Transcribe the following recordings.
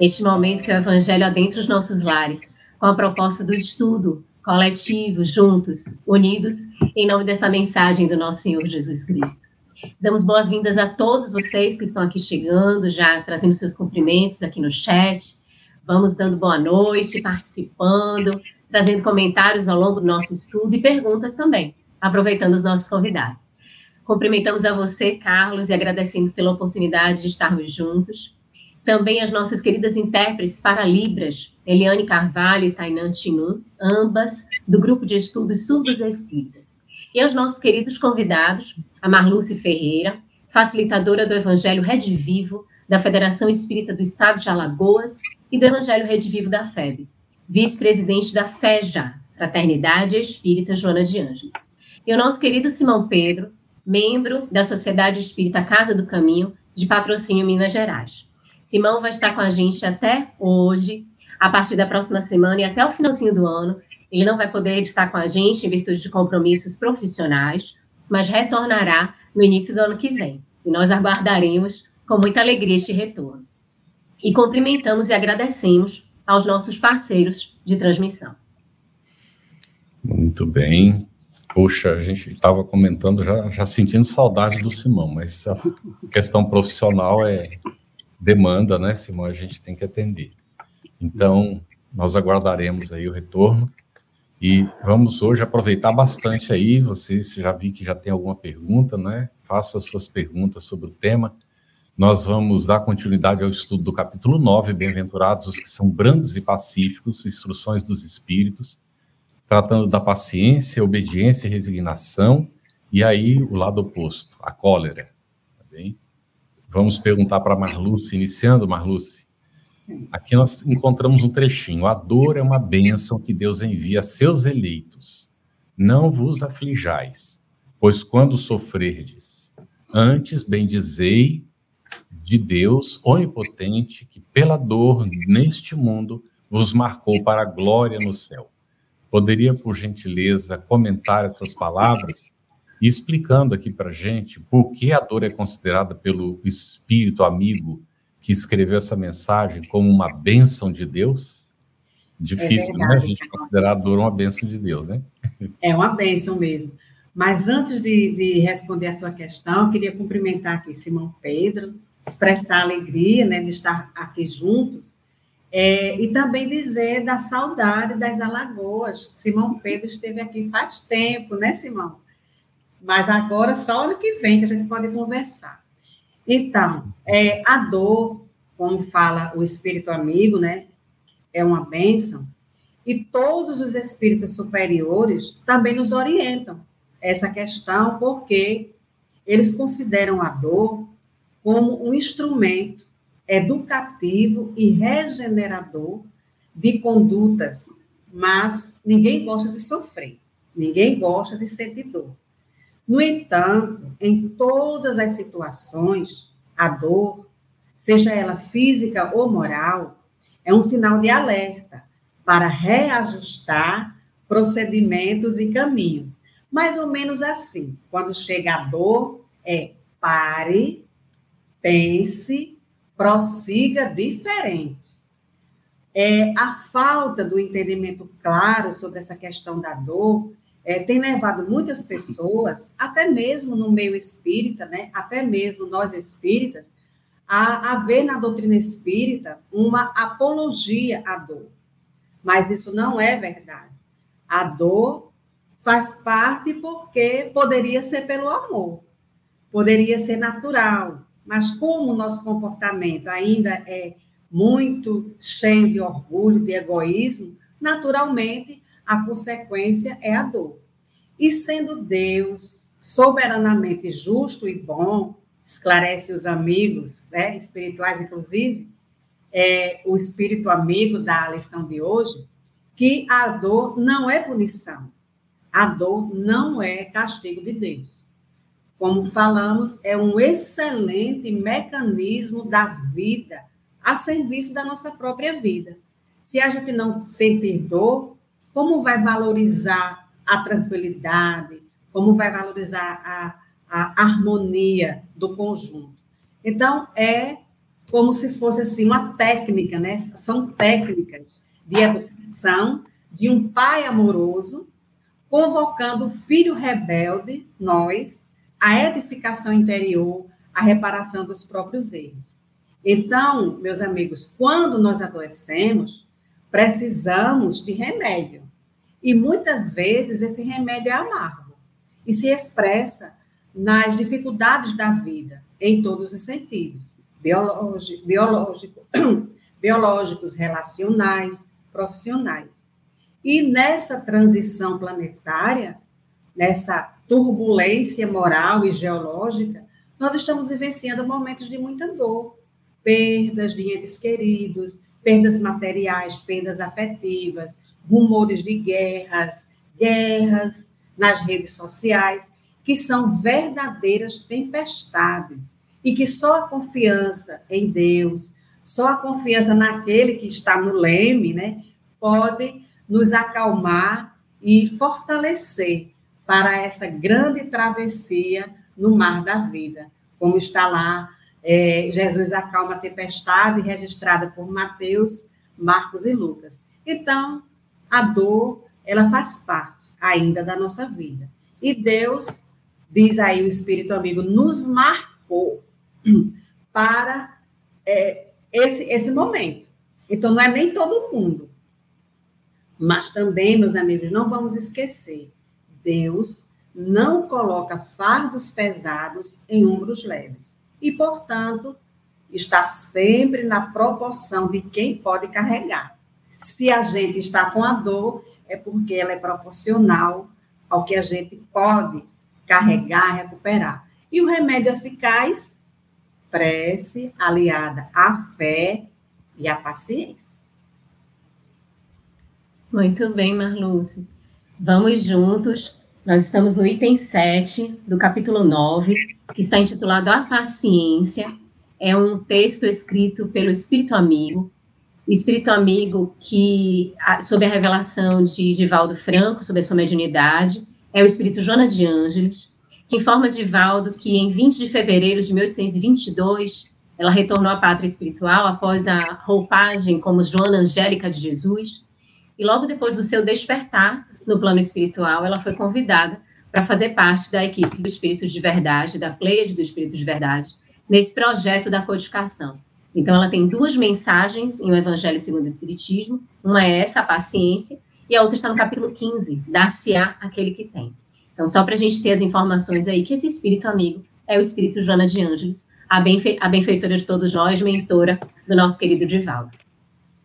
este momento que o Evangelho adentra os nossos lares, com a proposta do estudo coletivo, juntos, unidos, em nome dessa mensagem do nosso Senhor Jesus Cristo. Damos boas-vindas a todos vocês que estão aqui chegando, já trazendo seus cumprimentos aqui no chat. Vamos dando boa noite, participando, trazendo comentários ao longo do nosso estudo e perguntas também, aproveitando os nossos convidados. Cumprimentamos a você, Carlos, e agradecemos pela oportunidade de estarmos juntos. Também as nossas queridas intérpretes para Libras, Eliane Carvalho e Tainan Chinun, ambas do Grupo de Estudos Surdos e Espíritas. E aos nossos queridos convidados, a Marluce Ferreira, facilitadora do Evangelho Rede Vivo, da Federação Espírita do Estado de Alagoas e do Evangelho Rede Vivo da FEB, vice-presidente da FEJA, Fraternidade Espírita Joana de Ângeles. E o nosso querido Simão Pedro, membro da Sociedade Espírita Casa do Caminho, de patrocínio Minas Gerais. Simão vai estar com a gente até hoje, a partir da próxima semana e até o finalzinho do ano. Ele não vai poder estar com a gente em virtude de compromissos profissionais, mas retornará no início do ano que vem. E nós aguardaremos com muita alegria este retorno. E cumprimentamos e agradecemos aos nossos parceiros de transmissão. Muito bem. Poxa, a gente estava comentando, já, já sentindo saudade do Simão, mas a questão profissional é, demanda, né, Simão, a gente tem que atender. Então, nós aguardaremos aí o retorno e vamos hoje aproveitar bastante aí, vocês já vi que já tem alguma pergunta, né? Faça as suas perguntas sobre o tema. Nós vamos dar continuidade ao estudo do capítulo 9, Bem-aventurados os que são brandos e pacíficos, instruções dos espíritos, tratando da paciência, obediência e resignação, e aí o lado oposto, a cólera, tá bem? Vamos perguntar para Marluce, iniciando, Marluce. Aqui nós encontramos um trechinho. A dor é uma bênção que Deus envia a seus eleitos. Não vos aflijais, pois quando sofrerdes, antes bendizei de Deus onipotente que pela dor neste mundo vos marcou para a glória no céu. Poderia, por gentileza, comentar essas palavras? E explicando aqui para gente por que a dor é considerada pelo espírito amigo que escreveu essa mensagem como uma bênção de Deus. Difícil, é né? A gente considerar a dor uma bênção de Deus, né? É uma bênção mesmo. Mas antes de, de responder a sua questão, eu queria cumprimentar aqui Simão Pedro, expressar a alegria né, de estar aqui juntos, é, e também dizer da saudade das Alagoas. Simão Pedro esteve aqui faz tempo, né, Simão? Mas agora, só ano que vem que a gente pode conversar. Então, é, a dor, como fala o espírito amigo, né? É uma bênção. E todos os espíritos superiores também nos orientam essa questão, porque eles consideram a dor como um instrumento educativo e regenerador de condutas, mas ninguém gosta de sofrer, ninguém gosta de sentir dor. No entanto, em todas as situações, a dor, seja ela física ou moral, é um sinal de alerta para reajustar procedimentos e caminhos. Mais ou menos assim, quando chega a dor, é pare, pense, prossiga diferente. É, a falta do entendimento claro sobre essa questão da dor é, tem levado muitas pessoas, até mesmo no meio espírita, né, até mesmo nós espíritas, a, a ver na doutrina espírita uma apologia à dor. Mas isso não é verdade. A dor faz parte porque poderia ser pelo amor, poderia ser natural, mas como o nosso comportamento ainda é muito cheio de orgulho, de egoísmo, naturalmente a consequência é a dor. E sendo Deus soberanamente justo e bom, esclarece os amigos né, espirituais, inclusive, é, o espírito amigo da lição de hoje, que a dor não é punição. A dor não é castigo de Deus. Como falamos, é um excelente mecanismo da vida a serviço da nossa própria vida. Se a gente não sentir dor, como vai valorizar a tranquilidade? Como vai valorizar a, a harmonia do conjunto? Então, é como se fosse assim uma técnica, né? São técnicas de educação de um pai amoroso convocando o filho rebelde, nós, à edificação interior, à reparação dos próprios erros. Então, meus amigos, quando nós adoecemos, precisamos de remédio. E muitas vezes esse remédio é amargo e se expressa nas dificuldades da vida, em todos os sentidos biológico, biológico, biológicos, relacionais, profissionais. E nessa transição planetária, nessa turbulência moral e geológica, nós estamos vivenciando momentos de muita dor, perdas de entes queridos, perdas materiais, perdas afetivas, rumores de guerras, guerras nas redes sociais, que são verdadeiras tempestades e que só a confiança em Deus, só a confiança naquele que está no leme, né, pode nos acalmar e fortalecer para essa grande travessia no mar da vida, como está lá é, Jesus acalma a tempestade registrada por Mateus, Marcos e Lucas. Então, a dor, ela faz parte ainda da nossa vida. E Deus, diz aí o Espírito Amigo, nos marcou para é, esse, esse momento. Então, não é nem todo mundo. Mas também, meus amigos, não vamos esquecer: Deus não coloca fardos pesados em ombros leves. E, portanto, está sempre na proporção de quem pode carregar. Se a gente está com a dor, é porque ela é proporcional ao que a gente pode carregar, recuperar. E o remédio eficaz prece aliada à fé e à paciência. Muito bem, Marluce. Vamos juntos. Nós estamos no item 7 do capítulo 9, que está intitulado A Paciência. É um texto escrito pelo Espírito Amigo, Espírito Amigo que, sob a revelação de Divaldo Franco, sobre a sua mediunidade, é o Espírito Joana de Ângeles, que informa Divaldo que em 20 de fevereiro de 1822 ela retornou à pátria espiritual após a roupagem como Joana Angélica de Jesus, e logo depois do seu despertar no plano espiritual, ela foi convidada para fazer parte da equipe do Espírito de Verdade, da Pleiade do Espírito de Verdade, nesse projeto da codificação. Então, ela tem duas mensagens em O Evangelho segundo o Espiritismo, uma é essa, a paciência, e a outra está no capítulo 15, dar-se-á aquele que tem. Então, só para a gente ter as informações aí, que esse espírito amigo é o espírito Joana de Ângeles, a, benfe a benfeitora de todos nós, mentora do nosso querido Divaldo.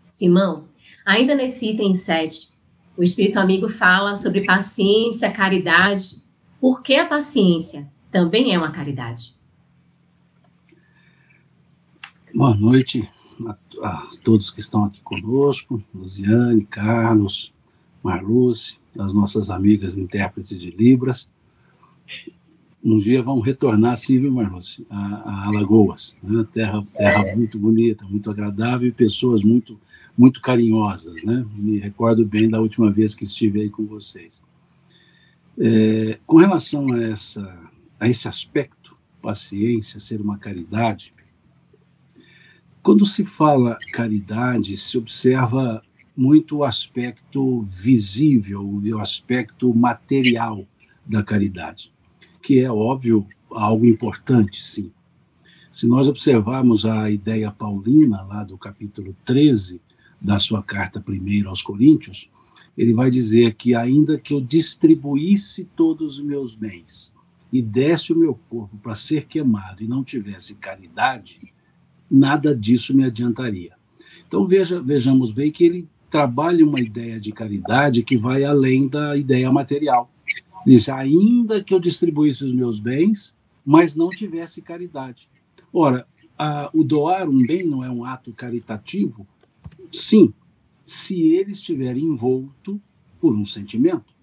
Simão, ainda nesse item 7, o espírito amigo fala sobre paciência, caridade. Por que a paciência também é uma caridade? Boa noite a, a todos que estão aqui conosco, Luziane, Carlos, Marluce, as nossas amigas intérpretes de Libras. Um dia vão retornar, sim, viu, Marlúcio, a, a Alagoas. Né? Terra, terra é. muito bonita, muito agradável e pessoas muito, muito carinhosas. Né? Me recordo bem da última vez que estive aí com vocês. É, com relação a, essa, a esse aspecto, paciência, ser uma caridade, quando se fala caridade, se observa muito o aspecto visível, o aspecto material da caridade, que é óbvio algo importante, sim. Se nós observarmos a ideia paulina, lá do capítulo 13 da sua carta primeira aos Coríntios, ele vai dizer que, ainda que eu distribuísse todos os meus bens e desse o meu corpo para ser queimado e não tivesse caridade, nada disso me adiantaria. Então veja, vejamos bem que ele trabalhe uma ideia de caridade que vai além da ideia material. Diz, ainda que eu distribuísse os meus bens, mas não tivesse caridade. Ora, a, o doar um bem não é um ato caritativo? Sim, se ele estiver envolto por um sentimento,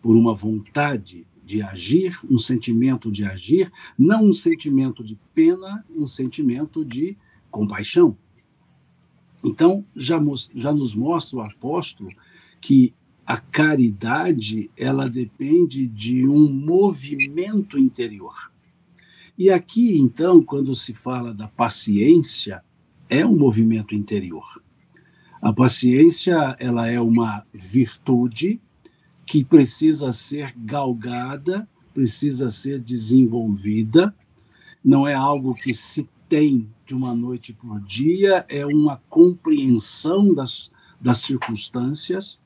por uma vontade de agir, um sentimento de agir, não um sentimento de pena, um sentimento de compaixão. Então, já, já nos mostra o apóstolo que a caridade ela depende de um movimento interior. E aqui, então, quando se fala da paciência, é um movimento interior. A paciência ela é uma virtude que precisa ser galgada, precisa ser desenvolvida. Não é algo que se tem de uma noite por dia, é uma compreensão das, das circunstâncias.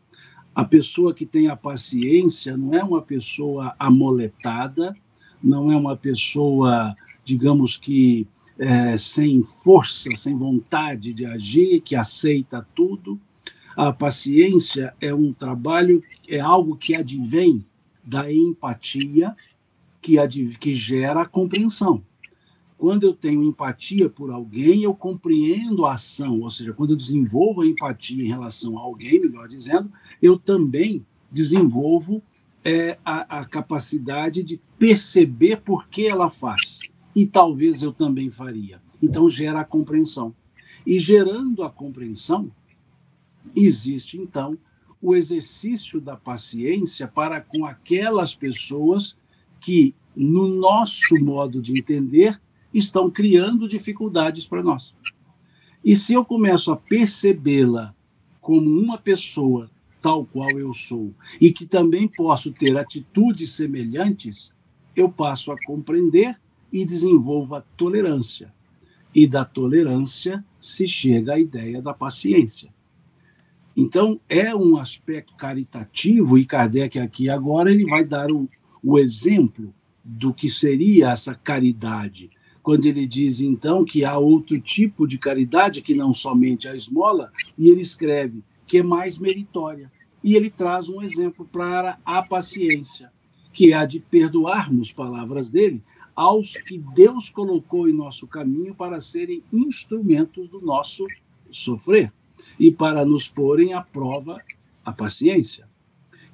A pessoa que tem a paciência não é uma pessoa amoletada, não é uma pessoa, digamos que, é, sem força, sem vontade de agir, que aceita tudo. A paciência é um trabalho, é algo que advém da empatia, que, adv, que gera a compreensão. Quando eu tenho empatia por alguém, eu compreendo a ação, ou seja, quando eu desenvolvo a empatia em relação a alguém, melhor dizendo, eu também desenvolvo é, a, a capacidade de perceber por que ela faz. E talvez eu também faria. Então, gera a compreensão. E gerando a compreensão, existe, então, o exercício da paciência para com aquelas pessoas que, no nosso modo de entender, estão criando dificuldades para nós. E se eu começo a percebê-la como uma pessoa tal qual eu sou e que também posso ter atitudes semelhantes, eu passo a compreender e desenvolvo a tolerância. E da tolerância se chega à ideia da paciência. Então, é um aspecto caritativo, e Kardec aqui agora ele vai dar o, o exemplo do que seria essa caridade, quando ele diz então que há outro tipo de caridade que não somente a esmola, e ele escreve que é mais meritória. E ele traz um exemplo para a paciência, que é a de perdoarmos, palavras dele, aos que Deus colocou em nosso caminho para serem instrumentos do nosso sofrer e para nos porem à prova a paciência.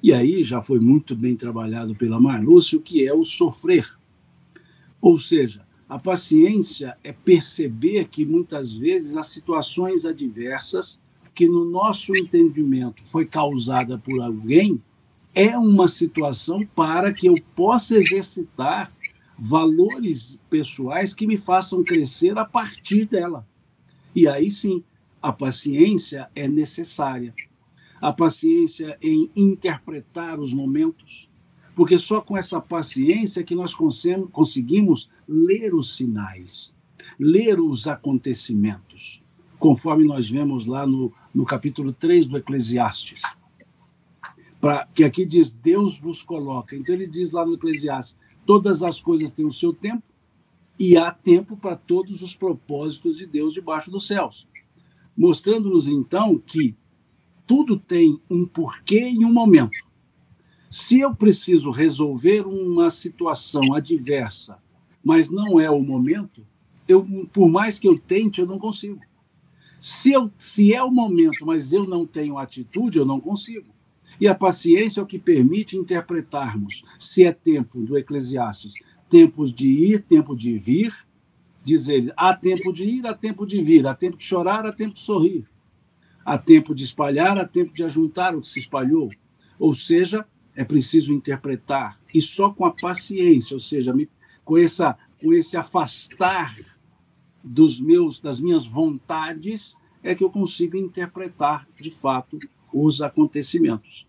E aí já foi muito bem trabalhado pela Marlúcia o que é o sofrer. Ou seja, a paciência é perceber que muitas vezes as situações adversas que no nosso entendimento foi causada por alguém é uma situação para que eu possa exercitar valores pessoais que me façam crescer a partir dela. E aí sim, a paciência é necessária. A paciência em interpretar os momentos, porque só com essa paciência que nós conseguimos ler os sinais, ler os acontecimentos, conforme nós vemos lá no, no capítulo 3 do Eclesiastes. Pra, que aqui diz: Deus vos coloca. Então ele diz lá no Eclesiastes: todas as coisas têm o seu tempo e há tempo para todos os propósitos de Deus debaixo dos céus. Mostrando-nos então que tudo tem um porquê e um momento. Se eu preciso resolver uma situação adversa, mas não é o momento, eu, por mais que eu tente, eu não consigo. Se, eu, se é o momento, mas eu não tenho atitude, eu não consigo. E a paciência é o que permite interpretarmos se é tempo do Eclesiastes, tempos de ir, tempo de vir, dizer há tempo de ir, há tempo de vir, há tempo de chorar, há tempo de sorrir, há tempo de espalhar, há tempo de ajuntar o que se espalhou. Ou seja, é preciso interpretar e só com a paciência, ou seja, com essa com esse afastar dos meus das minhas vontades é que eu consigo interpretar de fato os acontecimentos.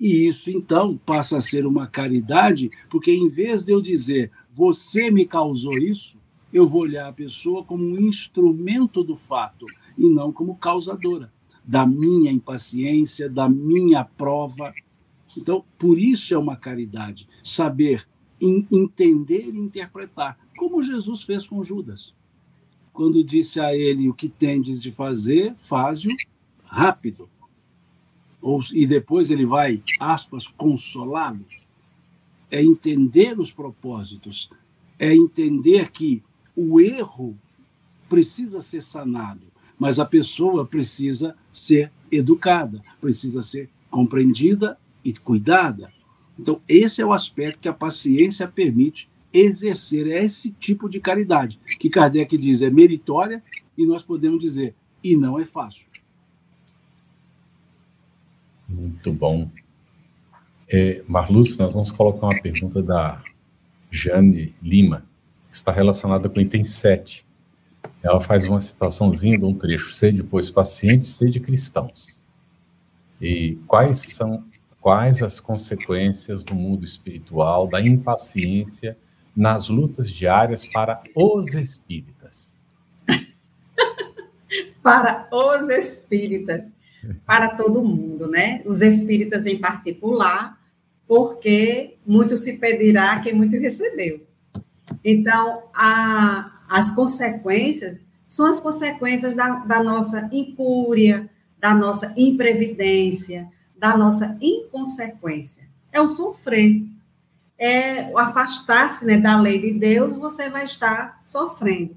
E isso então passa a ser uma caridade, porque em vez de eu dizer você me causou isso, eu vou olhar a pessoa como um instrumento do fato e não como causadora da minha impaciência, da minha prova, então, por isso é uma caridade, saber entender e interpretar, como Jesus fez com Judas. Quando disse a ele o que tendes de fazer, faz-o rápido. Ou, e depois ele vai, aspas, consolá-lo. É entender os propósitos, é entender que o erro precisa ser sanado, mas a pessoa precisa ser educada, precisa ser compreendida e cuidada. Então, esse é o aspecto que a paciência permite exercer esse tipo de caridade, que Kardec diz é meritória e nós podemos dizer, e não é fácil. Muito bom. É, Marluz, nós vamos colocar uma pergunta da Jane Lima, que está relacionada com o item 7. Ela faz uma citaçãozinha de um trecho, sede, pois, pacientes, sede cristãos. E quais são quais as consequências do mundo espiritual da impaciência nas lutas diárias para os espíritas? para os espíritas, para todo mundo, né? Os espíritas em particular, porque muito se pedirá quem muito recebeu. Então, a, as consequências são as consequências da, da nossa incúria, da nossa imprevidência, da nossa inconsequência. É o sofrer é, afastar-se né, da lei de Deus, você vai estar sofrendo.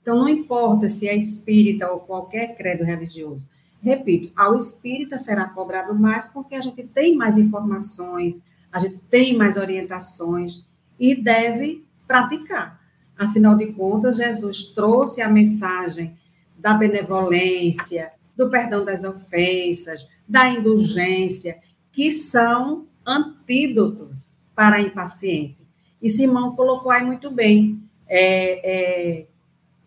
Então, não importa se é espírita ou qualquer credo religioso. Repito, ao espírita será cobrado mais porque a gente tem mais informações, a gente tem mais orientações e deve praticar. Afinal de contas, Jesus trouxe a mensagem da benevolência, do perdão das ofensas, da indulgência, que são antídotos para a impaciência. E Simão colocou aí muito bem é, é,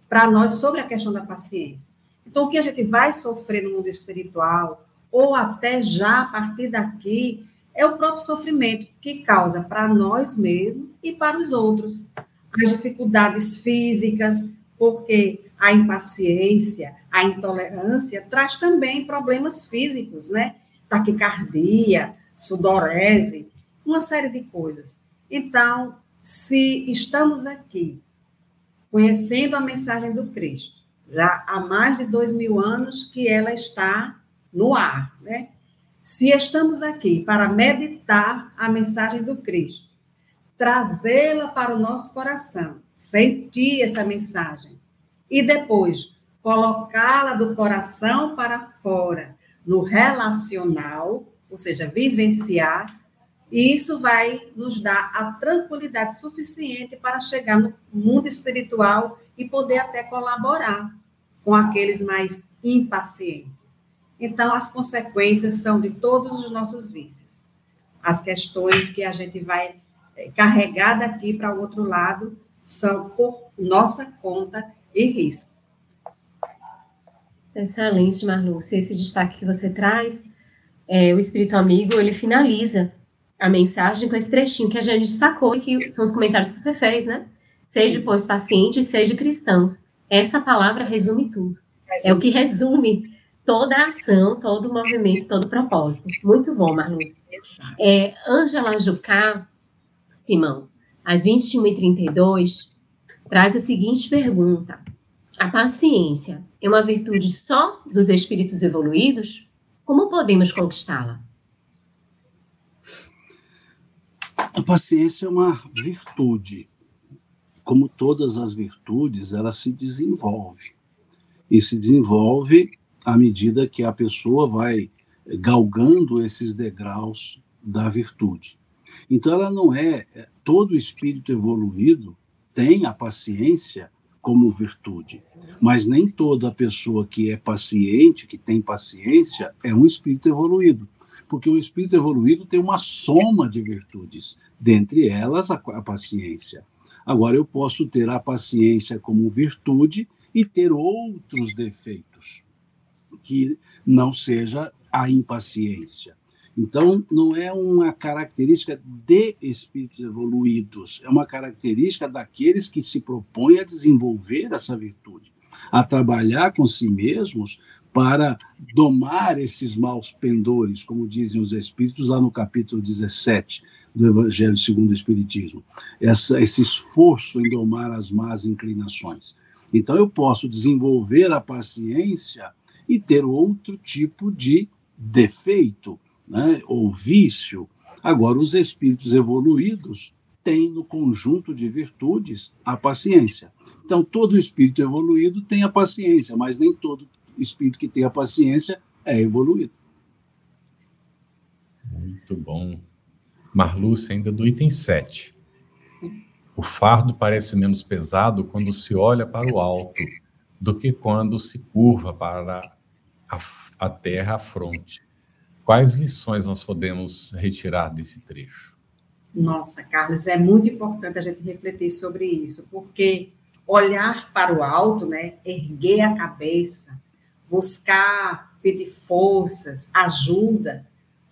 para nós sobre a questão da paciência. Então, o que a gente vai sofrer no mundo espiritual, ou até já a partir daqui, é o próprio sofrimento que causa para nós mesmos e para os outros. As dificuldades físicas, porque a impaciência, a intolerância traz também problemas físicos, né? Taquicardia, sudorese, uma série de coisas. Então, se estamos aqui conhecendo a mensagem do Cristo, já há mais de dois mil anos que ela está no ar, né? Se estamos aqui para meditar a mensagem do Cristo, trazê-la para o nosso coração, sentir essa mensagem e depois colocá-la do coração para fora, no relacional, ou seja, vivenciar, e isso vai nos dar a tranquilidade suficiente para chegar no mundo espiritual e poder até colaborar com aqueles mais impacientes. Então, as consequências são de todos os nossos vícios. As questões que a gente vai eh, carregar daqui para o outro lado são por nossa conta e risco. Excelente, Marlúcia. Esse destaque que você traz, é, o Espírito Amigo, ele finaliza a mensagem com esse trechinho que a gente destacou, que são os comentários que você fez, né? Seja, pois, pacientes, seja cristãos. Essa palavra resume tudo. É o que resume toda a ação, todo o movimento, todo o propósito. Muito bom, Marluz. É, Angela Jucá, Simão, às 21h32, traz a seguinte pergunta. A paciência é uma virtude só dos espíritos evoluídos? Como podemos conquistá-la? A paciência é uma virtude. Como todas as virtudes, ela se desenvolve. E se desenvolve à medida que a pessoa vai galgando esses degraus da virtude. Então, ela não é. é todo espírito evoluído tem a paciência como virtude, mas nem toda pessoa que é paciente, que tem paciência, é um espírito evoluído porque o espírito evoluído tem uma soma de virtudes, dentre elas a, a paciência. Agora, eu posso ter a paciência como virtude e ter outros defeitos, que não seja a impaciência. Então, não é uma característica de espíritos evoluídos, é uma característica daqueles que se propõem a desenvolver essa virtude, a trabalhar com si mesmos para domar esses maus pendores, como dizem os Espíritos lá no capítulo 17 do Evangelho segundo o Espiritismo. Essa, esse esforço em domar as más inclinações. Então, eu posso desenvolver a paciência e ter outro tipo de defeito, né, ou vício. Agora, os espíritos evoluídos tem no conjunto de virtudes a paciência. Então, todo espírito evoluído tem a paciência, mas nem todo espírito que tem a paciência é evoluído. Muito bom. Marluce, ainda do item 7. O fardo parece menos pesado quando se olha para o alto do que quando se curva para a, a terra à fronte. Quais lições nós podemos retirar desse trecho? Nossa, Carlos, é muito importante a gente refletir sobre isso, porque olhar para o alto, né, erguer a cabeça, buscar pedir forças, ajuda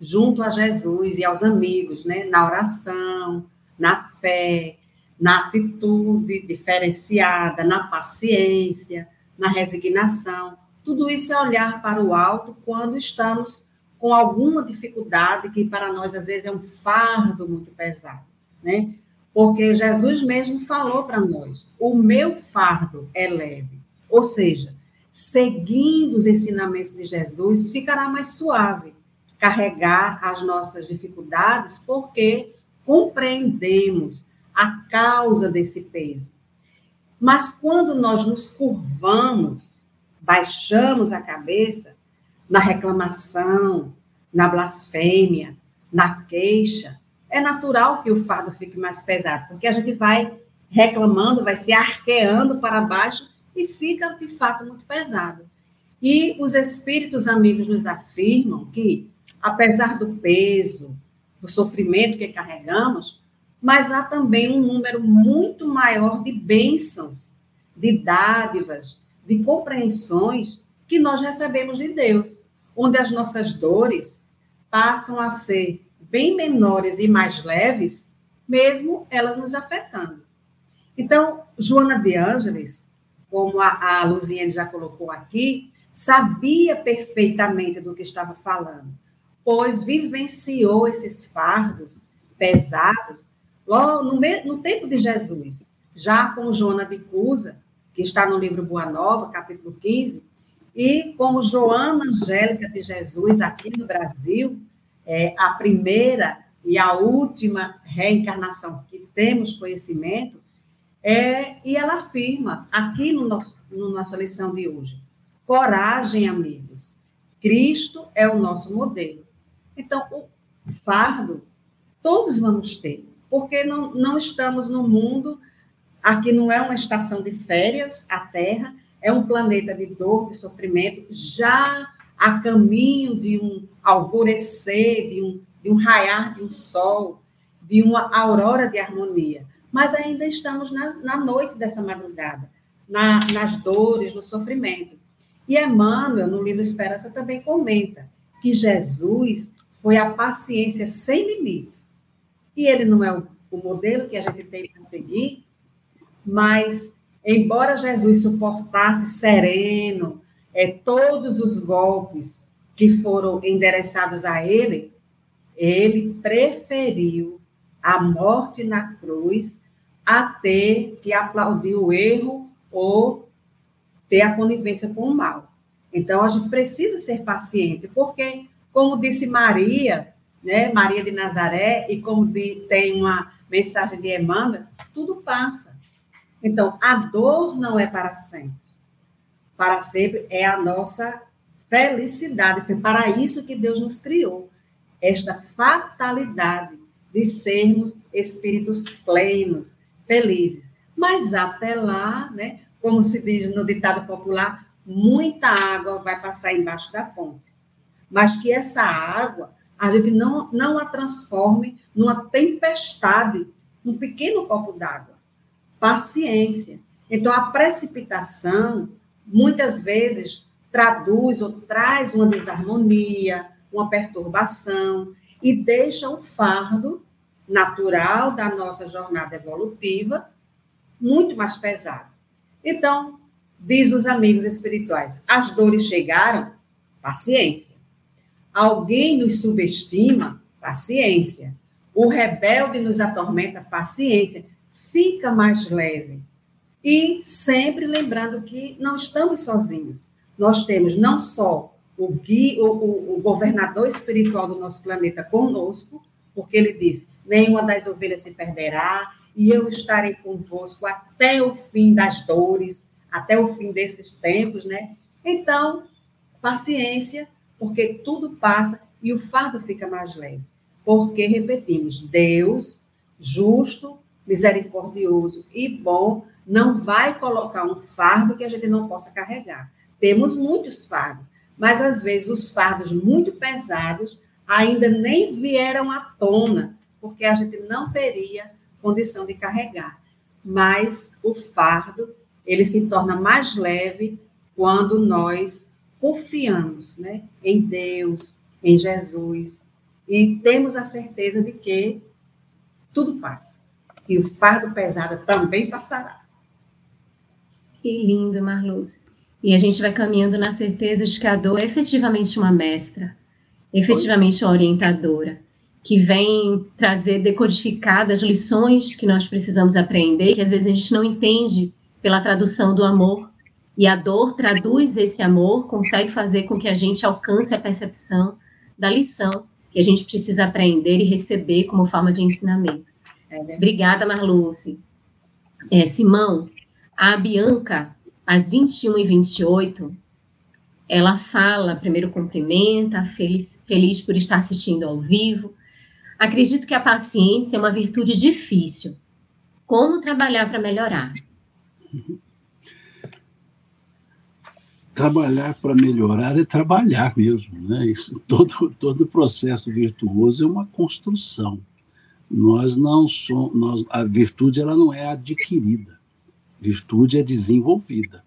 junto a Jesus e aos amigos, né, na oração, na fé, na atitude diferenciada, na paciência, na resignação. Tudo isso é olhar para o alto quando estamos com alguma dificuldade que para nós às vezes é um fardo muito pesado, né? Porque Jesus mesmo falou para nós: "O meu fardo é leve". Ou seja, seguindo os ensinamentos de Jesus, ficará mais suave carregar as nossas dificuldades, porque compreendemos a causa desse peso. Mas quando nós nos curvamos, baixamos a cabeça, na reclamação, na blasfêmia, na queixa, é natural que o fardo fique mais pesado, porque a gente vai reclamando, vai se arqueando para baixo e fica, de fato, muito pesado. E os espíritos amigos nos afirmam que, apesar do peso, do sofrimento que carregamos, mas há também um número muito maior de bênçãos, de dádivas, de compreensões que nós recebemos de Deus, onde as nossas dores passam a ser bem menores e mais leves, mesmo elas nos afetando. Então, Joana de Ângeles, como a, a Luziane já colocou aqui, sabia perfeitamente do que estava falando, pois vivenciou esses fardos pesados logo no, no tempo de Jesus, já com Joana de Cusa, que está no livro Boa Nova, capítulo 15, e como Joana Angélica de Jesus, aqui no Brasil, é a primeira e a última reencarnação que temos conhecimento, é, e ela afirma, aqui no nosso, no nossa lição de hoje, coragem, amigos, Cristo é o nosso modelo. Então, o fardo, todos vamos ter, porque não, não estamos no mundo, aqui não é uma estação de férias, a Terra, é um planeta de dor, de sofrimento, já a caminho de um alvorecer, de um, de um raiar de um sol, de uma aurora de harmonia. Mas ainda estamos na, na noite dessa madrugada, na, nas dores, no sofrimento. E Emmanuel, no livro Esperança, também comenta que Jesus foi a paciência sem limites e ele não é o, o modelo que a gente tem para seguir, mas, embora Jesus suportasse sereno é, todos os golpes que foram endereçados a ele, ele preferiu a morte na cruz a ter que aplaudir o erro ou ter a conivência com o mal. Então, a gente precisa ser paciente, porque, como disse Maria, né, Maria de Nazaré, e como de, tem uma mensagem de Emmanuel, tudo passa. Então, a dor não é para sempre. Para sempre é a nossa felicidade. Foi para isso que Deus nos criou. Esta fatalidade de sermos espíritos plenos, felizes. Mas até lá, né, como se diz no ditado popular, muita água vai passar embaixo da ponte. Mas que essa água a gente não, não a transforme numa tempestade, num pequeno copo d'água. Paciência. Então, a precipitação, muitas vezes, traduz ou traz uma desarmonia, uma perturbação, e deixa o fardo natural da nossa jornada evolutiva muito mais pesado. Então, diz os amigos espirituais, as dores chegaram, paciência. Alguém nos subestima? Paciência. O rebelde nos atormenta? Paciência. Fica mais leve. E sempre lembrando que não estamos sozinhos. Nós temos não só o, guia, o, o, governador espiritual do nosso planeta conosco, porque ele diz: nenhuma das ovelhas se perderá, e eu estarei convosco até o fim das dores, até o fim desses tempos, né? Então, paciência, porque tudo passa e o fardo fica mais leve. Porque, repetimos, Deus, justo, misericordioso e bom, não vai colocar um fardo que a gente não possa carregar. Temos muitos fardos, mas às vezes os fardos muito pesados ainda nem vieram à tona, porque a gente não teria condição de carregar. Mas o fardo, ele se torna mais leve quando nós confiamos né, em Deus, em Jesus, e temos a certeza de que tudo passa. E o fardo pesado também passará. Que lindo, Marluz. E a gente vai caminhando na certeza de que a dor é efetivamente uma mestra, efetivamente uma orientadora, que vem trazer decodificadas lições que nós precisamos aprender, que às vezes a gente não entende pela tradução do amor, e a dor traduz esse amor, consegue fazer com que a gente alcance a percepção da lição que a gente precisa aprender e receber como forma de ensinamento. É? Obrigada, Marluce. É, Simão, a Bianca, às 21 e 28, ela fala, primeiro cumprimenta, feliz, feliz por estar assistindo ao vivo. Acredito que a paciência é uma virtude difícil. Como trabalhar para melhorar? Trabalhar para melhorar é trabalhar mesmo, né? Isso, todo todo processo virtuoso é uma construção. Nós não somos, nós, a virtude ela não é adquirida. Virtude é desenvolvida.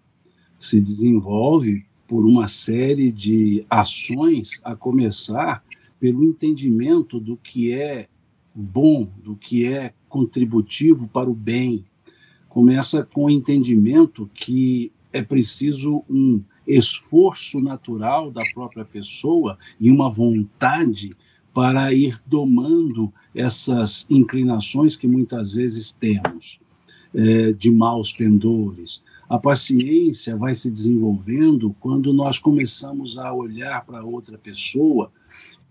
Se desenvolve por uma série de ações, a começar pelo entendimento do que é bom, do que é contributivo para o bem. Começa com o entendimento que é preciso um esforço natural da própria pessoa e uma vontade para ir domando essas inclinações que muitas vezes temos é, de maus pendores. A paciência vai se desenvolvendo quando nós começamos a olhar para outra pessoa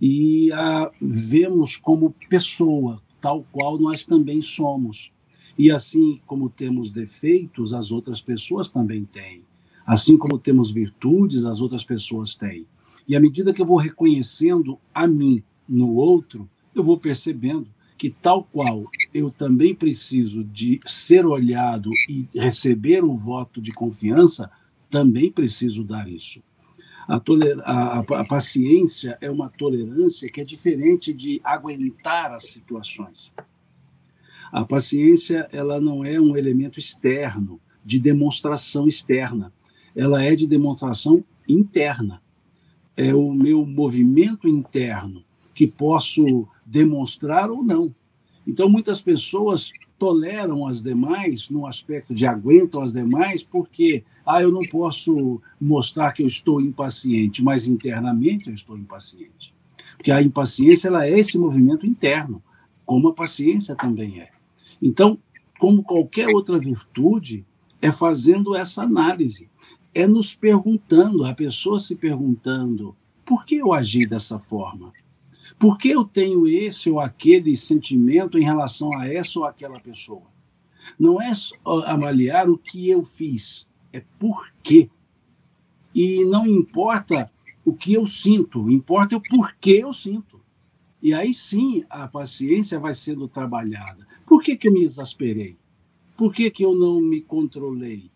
e a vemos como pessoa, tal qual nós também somos. E assim como temos defeitos, as outras pessoas também têm. Assim como temos virtudes, as outras pessoas têm. E à medida que eu vou reconhecendo a mim no outro, eu vou percebendo que, tal qual eu também preciso de ser olhado e receber um voto de confiança, também preciso dar isso. A, a, a, paciência é uma tolerância que é diferente de aguentar as situações. A paciência ela não é um elemento externo, de demonstração externa. Ela é de demonstração interna. É o meu movimento interno que posso demonstrar ou não. Então, muitas pessoas toleram as demais no aspecto de aguentam as demais porque ah, eu não posso mostrar que eu estou impaciente, mas internamente eu estou impaciente. Porque a impaciência ela é esse movimento interno, como a paciência também é. Então, como qualquer outra virtude, é fazendo essa análise, é nos perguntando, a pessoa se perguntando, por que eu agi dessa forma? Por que eu tenho esse ou aquele sentimento em relação a essa ou aquela pessoa? Não é avaliar o que eu fiz, é por quê. E não importa o que eu sinto, importa o porquê eu sinto. E aí sim a paciência vai sendo trabalhada. Por que, que eu me exasperei? Por que, que eu não me controlei?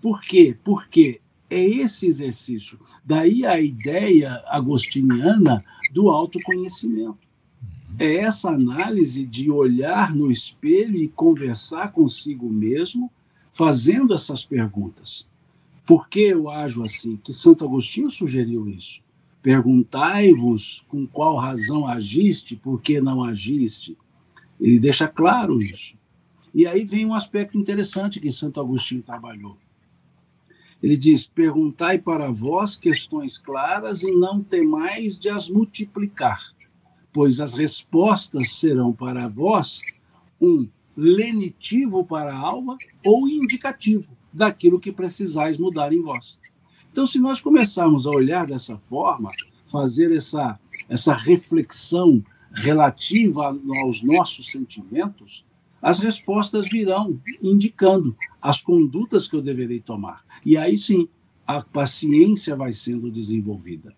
Por quê? Porque é esse exercício. Daí a ideia agostiniana do autoconhecimento. É essa análise de olhar no espelho e conversar consigo mesmo, fazendo essas perguntas. Por que eu ajo assim? Que Santo Agostinho sugeriu isso. Perguntai-vos com qual razão agiste, por que não agiste. Ele deixa claro isso. E aí vem um aspecto interessante que Santo Agostinho trabalhou ele diz: Perguntai para vós questões claras e não temais de as multiplicar, pois as respostas serão para vós um lenitivo para a alma ou indicativo daquilo que precisais mudar em vós. Então, se nós começarmos a olhar dessa forma, fazer essa, essa reflexão relativa aos nossos sentimentos, as respostas virão indicando as condutas que eu deverei tomar. E aí sim, a paciência vai sendo desenvolvida.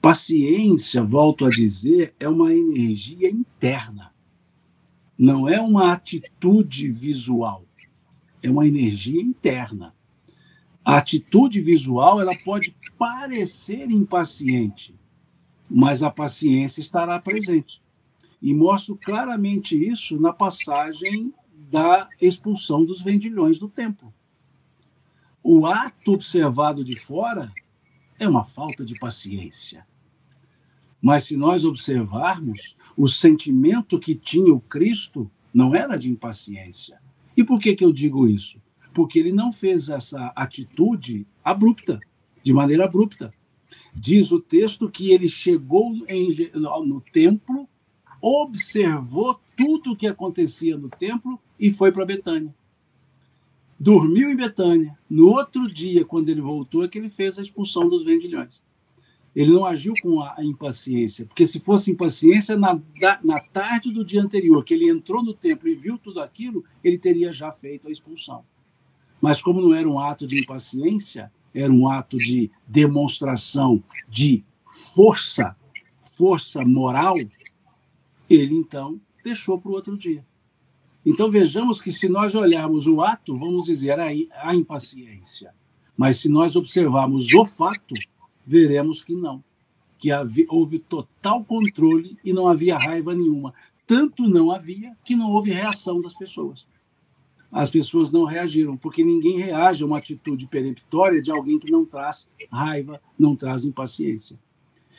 Paciência, volto a dizer, é uma energia interna. Não é uma atitude visual. É uma energia interna. A atitude visual ela pode parecer impaciente, mas a paciência estará presente. E mostro claramente isso na passagem da expulsão dos vendilhões do templo. O ato observado de fora é uma falta de paciência. Mas se nós observarmos, o sentimento que tinha o Cristo não era de impaciência. E por que, que eu digo isso? Porque ele não fez essa atitude abrupta, de maneira abrupta. Diz o texto que ele chegou em, no templo observou tudo o que acontecia no templo e foi para Betânia. Dormiu em Betânia. No outro dia, quando ele voltou, é que ele fez a expulsão dos vendilhões. Ele não agiu com a impaciência, porque se fosse impaciência, na, na tarde do dia anterior, que ele entrou no templo e viu tudo aquilo, ele teria já feito a expulsão. Mas como não era um ato de impaciência, era um ato de demonstração de força, força moral, ele então deixou para o outro dia. Então vejamos que se nós olharmos o ato, vamos dizer aí a impaciência. Mas se nós observarmos o fato, veremos que não. Que havia, houve total controle e não havia raiva nenhuma. Tanto não havia que não houve reação das pessoas. As pessoas não reagiram, porque ninguém reage a uma atitude peremptória de alguém que não traz raiva, não traz impaciência.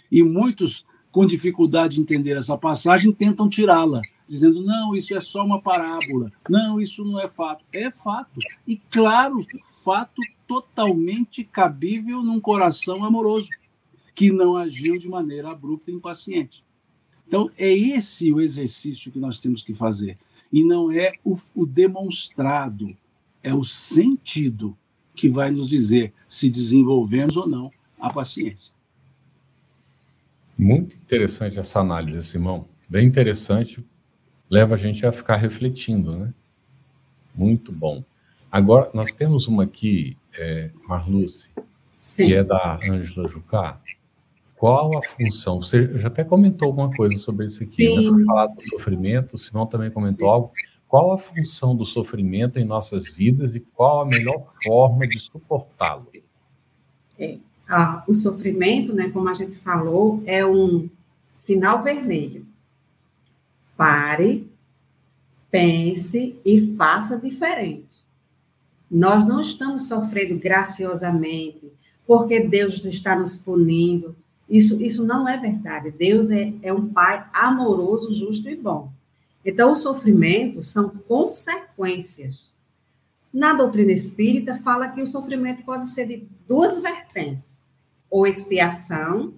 E muitos com dificuldade de entender essa passagem, tentam tirá-la, dizendo: não, isso é só uma parábola, não, isso não é fato. É fato. E, claro, fato totalmente cabível num coração amoroso, que não agiu de maneira abrupta e impaciente. Então, é esse o exercício que nós temos que fazer. E não é o, o demonstrado, é o sentido que vai nos dizer se desenvolvemos ou não a paciência. Muito interessante essa análise, Simão. Bem interessante. Leva a gente a ficar refletindo, né? Muito bom. Agora, nós temos uma aqui, é, Marluce, Sim. que é da Ângela Jucá. Qual a função? Você já até comentou alguma coisa sobre isso aqui, né? Foi falar do sofrimento, o Simão também comentou algo. Qual a função do sofrimento em nossas vidas e qual a melhor forma de suportá-lo? É ah, o sofrimento, né, como a gente falou, é um sinal vermelho. Pare, pense e faça diferente. Nós não estamos sofrendo graciosamente porque Deus está nos punindo. Isso, isso não é verdade. Deus é, é um Pai amoroso, justo e bom. Então, o sofrimento são consequências na doutrina espírita, fala que o sofrimento pode ser de duas vertentes: ou expiação,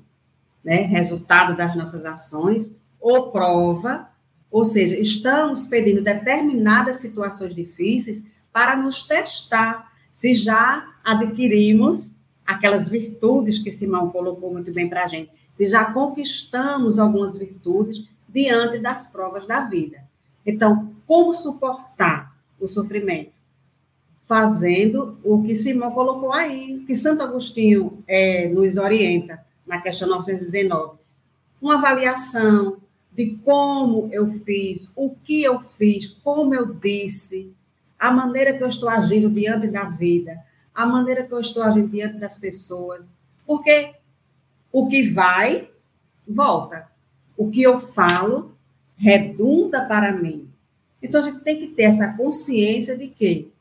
né, resultado das nossas ações, ou prova, ou seja, estamos pedindo determinadas situações difíceis para nos testar se já adquirimos aquelas virtudes que Simão colocou muito bem para a gente, se já conquistamos algumas virtudes diante das provas da vida. Então, como suportar o sofrimento? Fazendo o que Simão colocou aí, que Santo Agostinho é, nos orienta na questão 919. Uma avaliação de como eu fiz, o que eu fiz, como eu disse, a maneira que eu estou agindo diante da vida, a maneira que eu estou agindo diante das pessoas. Porque o que vai, volta. O que eu falo redunda para mim. Então a gente tem que ter essa consciência de que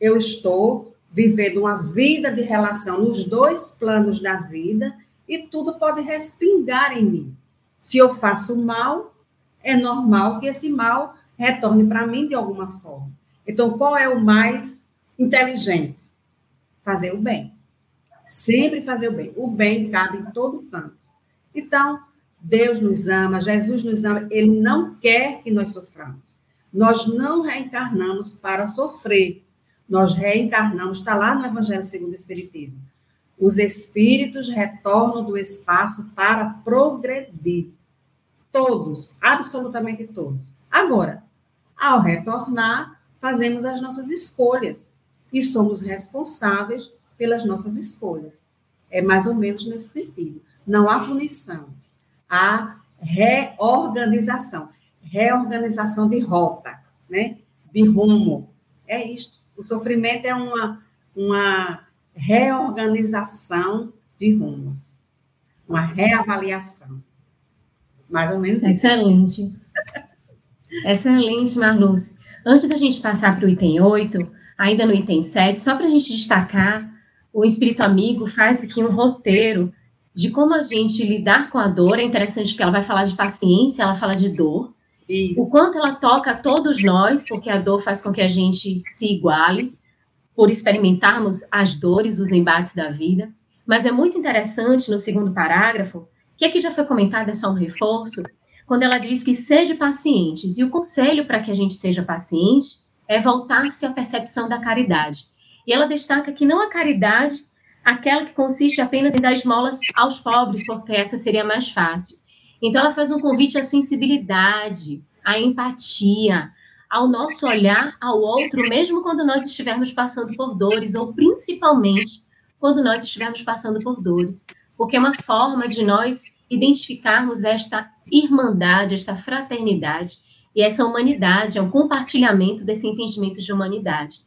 eu estou vivendo uma vida de relação nos dois planos da vida e tudo pode respingar em mim. Se eu faço mal, é normal que esse mal retorne para mim de alguma forma. Então, qual é o mais inteligente? Fazer o bem. Sempre fazer o bem. O bem cabe em todo canto. Então, Deus nos ama, Jesus nos ama, Ele não quer que nós soframos. Nós não reencarnamos para sofrer nós reencarnamos, está lá no Evangelho segundo o Espiritismo. Os espíritos retornam do espaço para progredir. todos, absolutamente todos. Agora, ao retornar, fazemos as nossas escolhas e somos responsáveis pelas nossas escolhas. É mais ou menos nesse sentido. Não há punição, há reorganização reorganização de rota, né? de rumo. É isto. O sofrimento é uma, uma reorganização de rumos, uma reavaliação. Mais ou menos Excelente. isso. Excelente, Marluz. Antes da gente passar para o item 8, ainda no item 7, só para a gente destacar, o Espírito Amigo faz aqui um roteiro de como a gente lidar com a dor. É interessante que ela vai falar de paciência, ela fala de dor, isso. O quanto ela toca a todos nós, porque a dor faz com que a gente se iguale, por experimentarmos as dores, os embates da vida. Mas é muito interessante no segundo parágrafo, que aqui já foi comentado, é só um reforço, quando ela diz que seja pacientes. E o conselho para que a gente seja paciente é voltar-se à percepção da caridade. E ela destaca que não a caridade, aquela que consiste apenas em dar esmolas aos pobres, porque essa seria mais fácil então, ela faz um convite à sensibilidade, à empatia, ao nosso olhar ao outro, mesmo quando nós estivermos passando por dores, ou principalmente quando nós estivermos passando por dores, porque é uma forma de nós identificarmos esta irmandade, esta fraternidade e essa humanidade, é um compartilhamento desse entendimento de humanidade.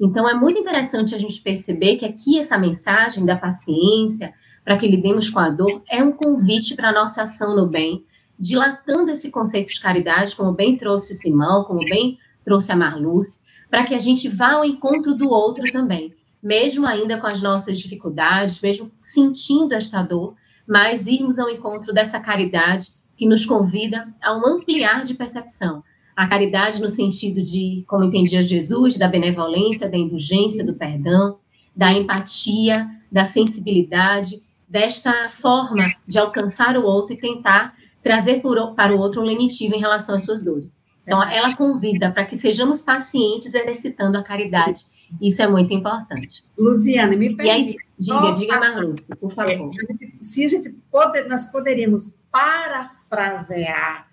Então, é muito interessante a gente perceber que aqui essa mensagem da paciência, para que lidemos com a dor, é um convite para a nossa ação no bem, dilatando esse conceito de caridade, como bem trouxe o Simão, como bem trouxe a Marluce, para que a gente vá ao encontro do outro também, mesmo ainda com as nossas dificuldades, mesmo sentindo esta dor, mas irmos ao encontro dessa caridade que nos convida a um ampliar de percepção. A caridade no sentido de, como entendia Jesus, da benevolência, da indulgência, do perdão, da empatia, da sensibilidade, desta forma de alcançar o outro e tentar trazer para o outro um lenitivo em relação às suas dores. Então, ela convida para que sejamos pacientes exercitando a caridade. Isso é muito importante. Luciana, me permite. E aí, diga, diga, Marluce, por favor. É, se a gente pode, nós poderíamos parafrasear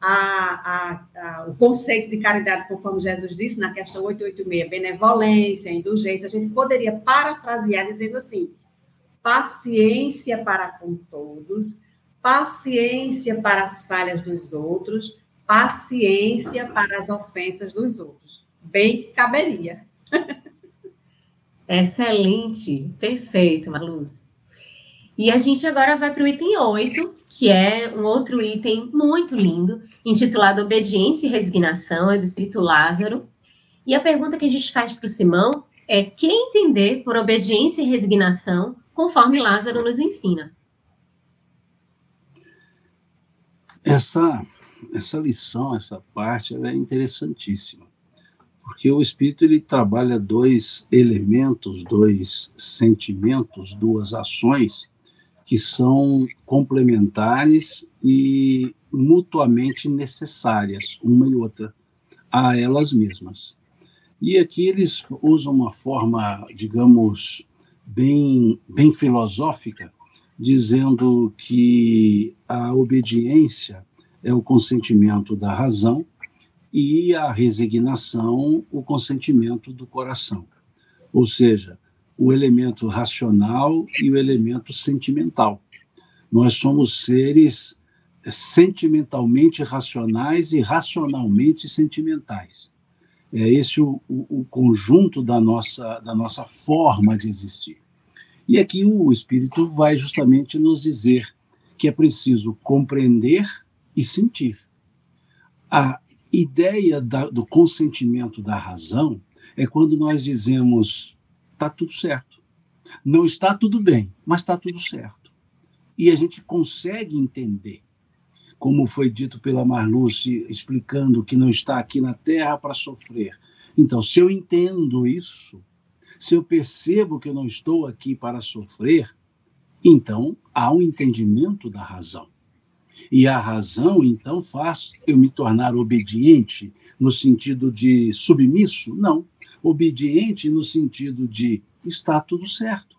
a, a, a, o conceito de caridade, conforme Jesus disse na questão 886, benevolência, indulgência, a gente poderia parafrasear dizendo assim: paciência para com todos, paciência para as falhas dos outros, paciência para as ofensas dos outros. Bem que caberia. Excelente, perfeito, Marluz. E a gente agora vai para o item 8, que é um outro item muito lindo, intitulado Obediência e Resignação, é do Espírito Lázaro. E a pergunta que a gente faz para o Simão é: quem entender por obediência e resignação conforme Lázaro nos ensina. Essa, essa lição, essa parte, é interessantíssima, porque o Espírito ele trabalha dois elementos, dois sentimentos, duas ações que são complementares e mutuamente necessárias, uma e outra, a elas mesmas. E aqui eles usam uma forma, digamos, bem, bem filosófica, dizendo que a obediência é o consentimento da razão e a resignação o consentimento do coração. Ou seja, o elemento racional e o elemento sentimental. Nós somos seres sentimentalmente racionais e racionalmente sentimentais. É esse o, o, o conjunto da nossa, da nossa forma de existir. E aqui o Espírito vai justamente nos dizer que é preciso compreender e sentir. A ideia da, do consentimento da razão é quando nós dizemos está tudo certo. Não está tudo bem, mas está tudo certo. E a gente consegue entender como foi dito pela Marluce, explicando que não está aqui na Terra para sofrer. Então, se eu entendo isso, se eu percebo que eu não estou aqui para sofrer, então há um entendimento da razão. E a razão, então, faz eu me tornar obediente no sentido de submisso? Não. Obediente no sentido de está tudo certo.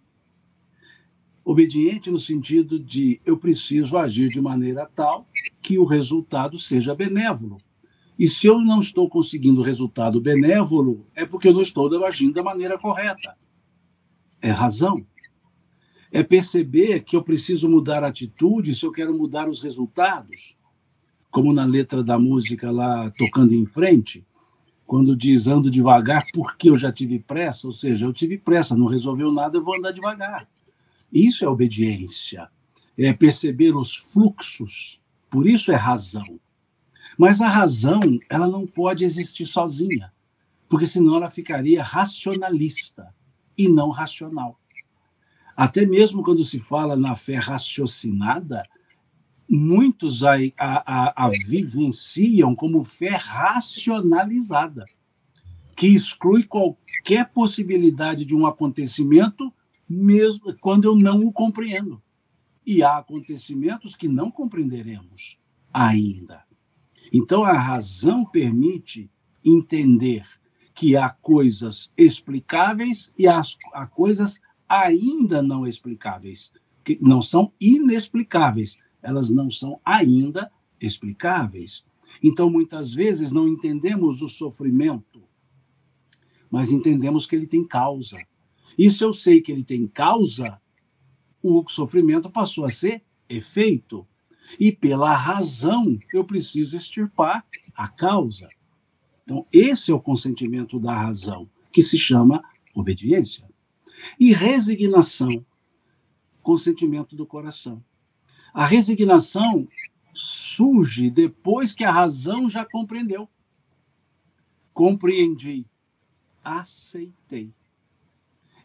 Obediente no sentido de eu preciso agir de maneira tal que o resultado seja benévolo. E se eu não estou conseguindo resultado benévolo, é porque eu não estou agindo da maneira correta. É razão. É perceber que eu preciso mudar a atitude se eu quero mudar os resultados. Como na letra da música lá, Tocando em Frente, quando diz ando devagar porque eu já tive pressa, ou seja, eu tive pressa, não resolveu nada, eu vou andar devagar. Isso é obediência, é perceber os fluxos, por isso é razão. Mas a razão, ela não pode existir sozinha, porque senão ela ficaria racionalista e não racional. Até mesmo quando se fala na fé raciocinada, muitos a, a, a, vivenciam como fé racionalizada, que exclui qualquer possibilidade de um acontecimento, mesmo quando eu não o compreendo. E há acontecimentos que não compreenderemos ainda. Então, a razão permite entender que há coisas explicáveis e há, há coisas ainda não explicáveis, que não são inexplicáveis, elas não são ainda explicáveis. Então, muitas vezes, não entendemos o sofrimento, mas entendemos que ele tem causa. Se eu sei que ele tem causa, o sofrimento passou a ser efeito. E pela razão, eu preciso extirpar a causa. Então, esse é o consentimento da razão, que se chama obediência. E resignação, consentimento do coração. A resignação surge depois que a razão já compreendeu. Compreendi, aceitei.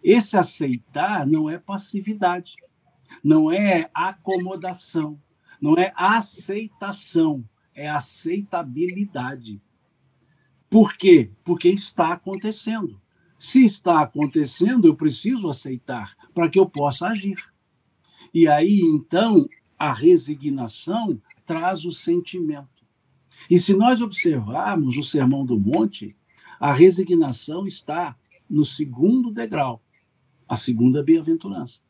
Esse aceitar não é passividade, não é acomodação, não é aceitação, é aceitabilidade. Por quê? Porque está acontecendo. Se está acontecendo, eu preciso aceitar para que eu possa agir. E aí, então, a resignação traz o sentimento. E se nós observarmos o Sermão do Monte, a resignação está no segundo degrau, a segunda bem-aventurança,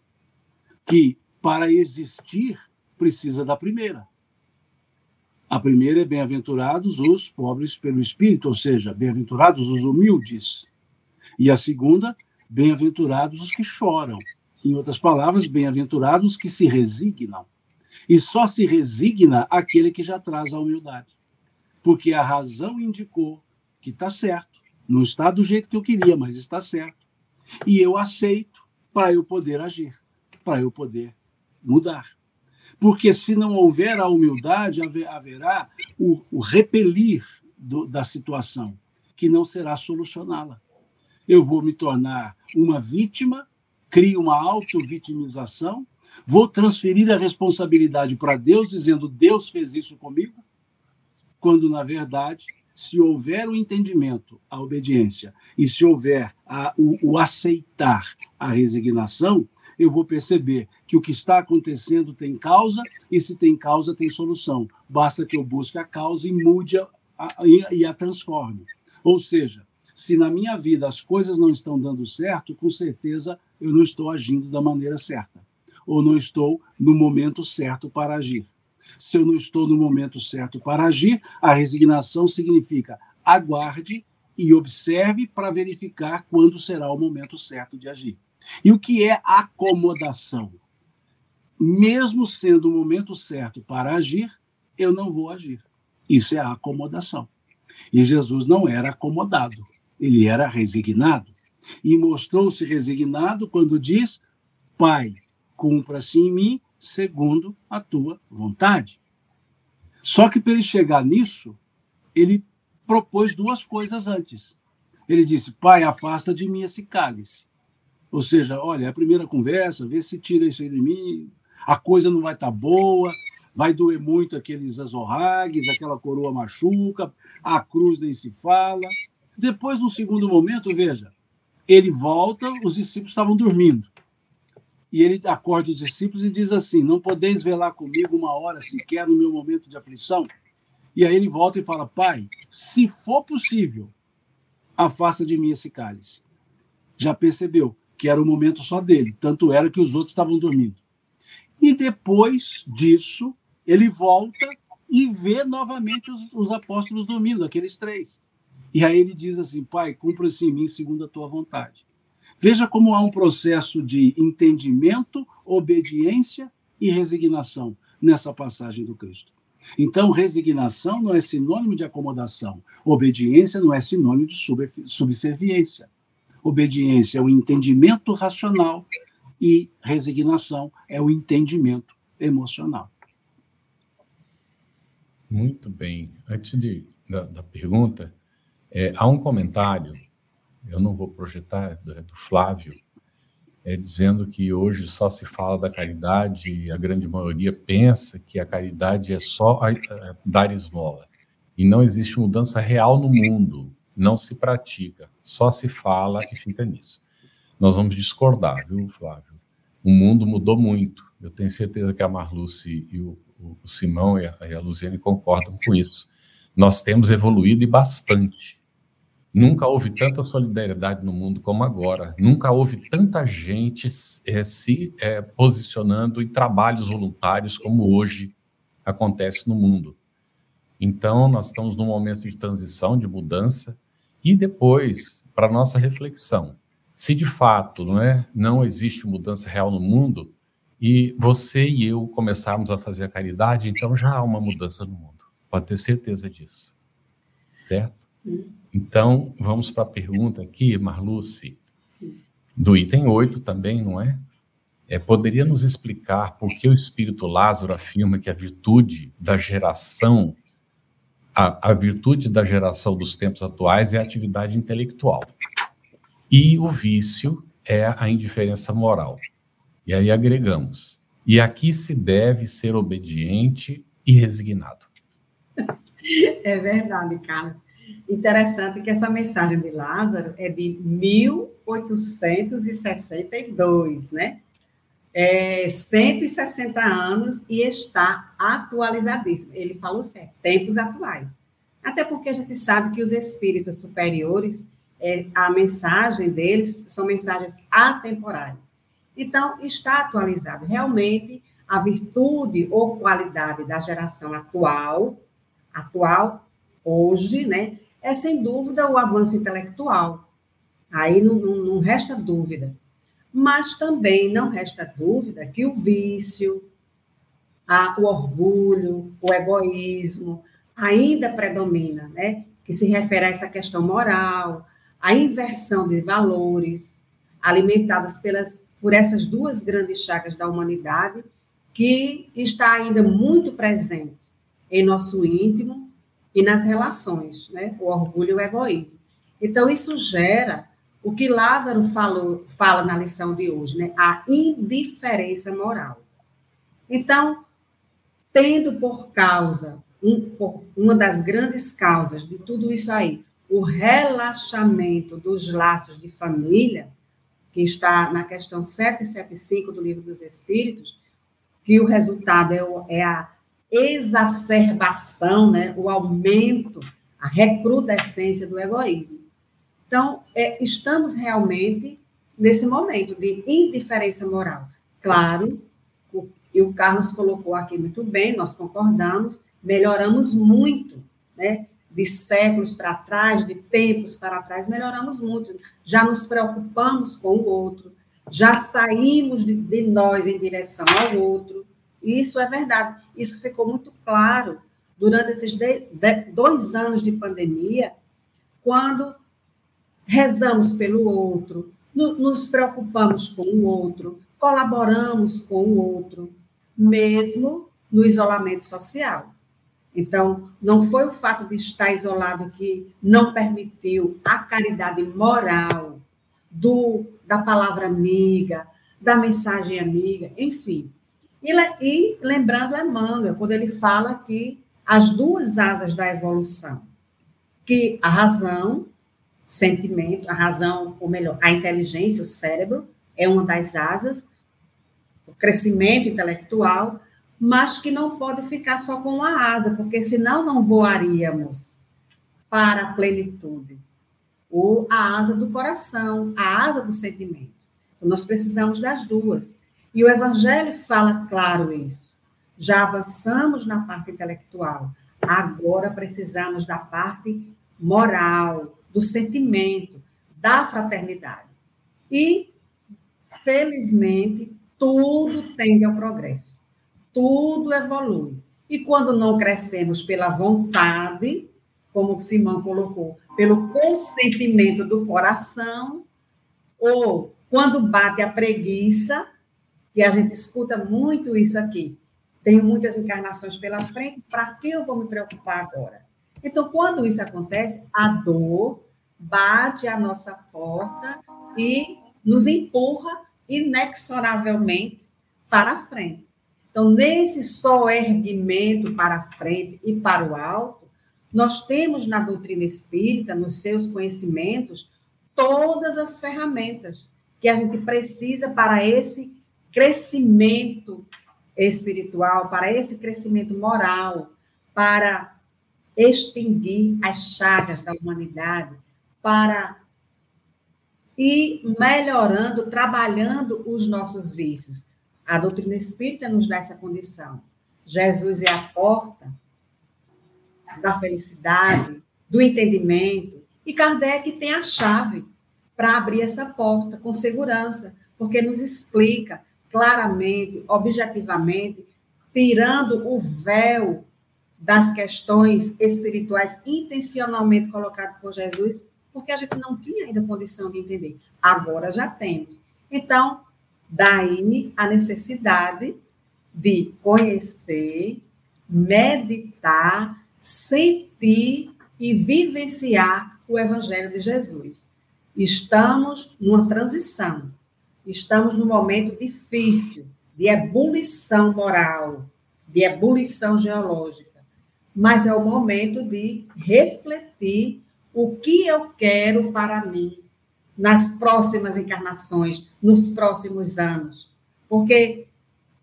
que para existir precisa da primeira. A primeira é bem-aventurados os pobres pelo espírito, ou seja, bem-aventurados os humildes. E a segunda, bem-aventurados os que choram. Em outras palavras, bem-aventurados os que se resignam. E só se resigna aquele que já traz a humildade. Porque a razão indicou que está certo. Não está do jeito que eu queria, mas está certo. E eu aceito para eu poder agir, para eu poder mudar. Porque se não houver a humildade, haverá o, o repelir do, da situação, que não será solucioná-la. Eu vou me tornar uma vítima, crio uma auto-vitimização Vou transferir a responsabilidade para Deus, dizendo: Deus fez isso comigo, quando, na verdade, se houver o entendimento, a obediência, e se houver a, o, o aceitar a resignação, eu vou perceber que o que está acontecendo tem causa, e se tem causa, tem solução. Basta que eu busque a causa e mude a, a, e a transforme. Ou seja, se na minha vida as coisas não estão dando certo, com certeza eu não estou agindo da maneira certa ou não estou no momento certo para agir. Se eu não estou no momento certo para agir, a resignação significa aguarde e observe para verificar quando será o momento certo de agir. E o que é acomodação? Mesmo sendo o momento certo para agir, eu não vou agir. Isso é acomodação. E Jesus não era acomodado, ele era resignado. E mostrou-se resignado quando diz: Pai, cumpra-se em mim segundo a tua vontade. Só que para ele chegar nisso, ele propôs duas coisas antes. Ele disse: Pai, afasta de mim esse cálice. Ou seja, olha, é a primeira conversa, vê se tira isso aí de mim, a coisa não vai estar tá boa, vai doer muito aqueles azorragues, aquela coroa machuca, a cruz nem se fala. Depois, no segundo momento, veja, ele volta, os discípulos estavam dormindo e ele acorda os discípulos e diz assim: Não podeis velar comigo uma hora sequer no meu momento de aflição? E aí ele volta e fala: Pai, se for possível, afasta de mim esse cálice. Já percebeu que era o momento só dele, tanto era que os outros estavam dormindo. E depois disso, ele volta e vê novamente os, os apóstolos dormindo, aqueles três. E aí ele diz assim: Pai, cumpra-se em mim segundo a tua vontade. Veja como há um processo de entendimento, obediência e resignação nessa passagem do Cristo. Então, resignação não é sinônimo de acomodação, obediência não é sinônimo de subserviência. Obediência é o entendimento racional e resignação é o entendimento emocional. Muito bem. Antes de, da, da pergunta, é, há um comentário, eu não vou projetar, do Flávio, é, dizendo que hoje só se fala da caridade e a grande maioria pensa que a caridade é só a, a, dar esmola. E não existe mudança real no mundo, não se pratica, só se fala e fica nisso. Nós vamos discordar, viu, Flávio? O mundo mudou muito. Eu tenho certeza que a Marluce e o, o Simão e a, e a Luziane concordam com isso. Nós temos evoluído e bastante. Nunca houve tanta solidariedade no mundo como agora. Nunca houve tanta gente é, se é, posicionando em trabalhos voluntários como hoje acontece no mundo. Então, nós estamos num momento de transição, de mudança, e depois, para nossa reflexão, se de fato não, é, não existe mudança real no mundo, e você e eu começarmos a fazer a caridade, então já há uma mudança no mundo. Pode ter certeza disso. Certo? Sim. Então, vamos para a pergunta aqui, Marluce, Sim. do item 8 também, não é? é? Poderia nos explicar por que o espírito Lázaro afirma que a virtude da geração, a, a virtude da geração dos tempos atuais é a atividade intelectual e o vício é a indiferença moral. E aí agregamos. E aqui se deve ser obediente e resignado. É verdade, Carlos. Interessante que essa mensagem de Lázaro é de 1862, né? É 160 anos e está atualizadíssimo. Ele falou certo, tempos atuais. Até porque a gente sabe que os espíritos superiores, é, a mensagem deles são mensagens atemporais. Então, está atualizado. Realmente, a virtude ou qualidade da geração atual, atual, hoje, né, é sem dúvida o avanço intelectual. Aí não, não, não resta dúvida. Mas também não resta dúvida que o vício, a, o orgulho, o egoísmo ainda predomina, né? Que se refere a essa questão moral, a inversão de valores alimentadas pelas, por essas duas grandes chagas da humanidade, que está ainda muito presente em nosso íntimo e nas relações, né? o orgulho e o egoísmo. Então, isso gera o que Lázaro falou, fala na lição de hoje, né? a indiferença moral. Então, tendo por causa, um, por uma das grandes causas de tudo isso aí, o relaxamento dos laços de família, que está na questão 775 do Livro dos Espíritos, que o resultado é, o, é a exacerbação, né, o aumento, a recrudescência do egoísmo. Então, é, estamos realmente nesse momento de indiferença moral. Claro, o, e o Carlos colocou aqui muito bem, nós concordamos, melhoramos muito, né? De séculos para trás, de tempos para trás, melhoramos muito. Já nos preocupamos com o outro, já saímos de, de nós em direção ao outro. Isso é verdade. Isso ficou muito claro durante esses dois anos de pandemia, quando rezamos pelo outro, no, nos preocupamos com o outro, colaboramos com o outro, mesmo no isolamento social. Então, não foi o fato de estar isolado que não permitiu a caridade moral do, da palavra amiga, da mensagem amiga, enfim. E, e lembrando Emmanuel, quando ele fala que as duas asas da evolução, que a razão, sentimento, a razão, ou melhor, a inteligência, o cérebro, é uma das asas, o crescimento intelectual, mas que não pode ficar só com uma asa, porque senão não voaríamos para a plenitude. Ou a asa do coração, a asa do sentimento. Então, nós precisamos das duas. E o Evangelho fala claro isso. já avançamos na parte intelectual, agora precisamos da parte moral, do sentimento, da fraternidade. E, felizmente, tudo tende ao progresso, tudo evolui. E quando não crescemos pela vontade, como o Simão colocou, pelo consentimento do coração, ou quando bate a preguiça, e a gente escuta muito isso aqui, tenho muitas encarnações pela frente, para que eu vou me preocupar agora? Então, quando isso acontece, a dor bate à nossa porta e nos empurra inexoravelmente para a frente. Então, nesse só erguimento para a frente e para o alto, nós temos na doutrina espírita, nos seus conhecimentos, todas as ferramentas que a gente precisa para esse crescimento espiritual, para esse crescimento moral, para extinguir as chagas da humanidade, para ir melhorando, trabalhando os nossos vícios. A doutrina espírita nos dá essa condição. Jesus é a porta da felicidade, do entendimento, e Kardec tem a chave para abrir essa porta com segurança, porque nos explica claramente, objetivamente, tirando o véu das questões espirituais intencionalmente colocadas por Jesus, porque a gente não tinha ainda condição de entender. Agora já temos. Então, daí a necessidade de conhecer, meditar, sentir e vivenciar o Evangelho de Jesus. Estamos numa transição Estamos num momento difícil de ebulição moral, de ebulição geológica, mas é o momento de refletir o que eu quero para mim nas próximas encarnações, nos próximos anos. Porque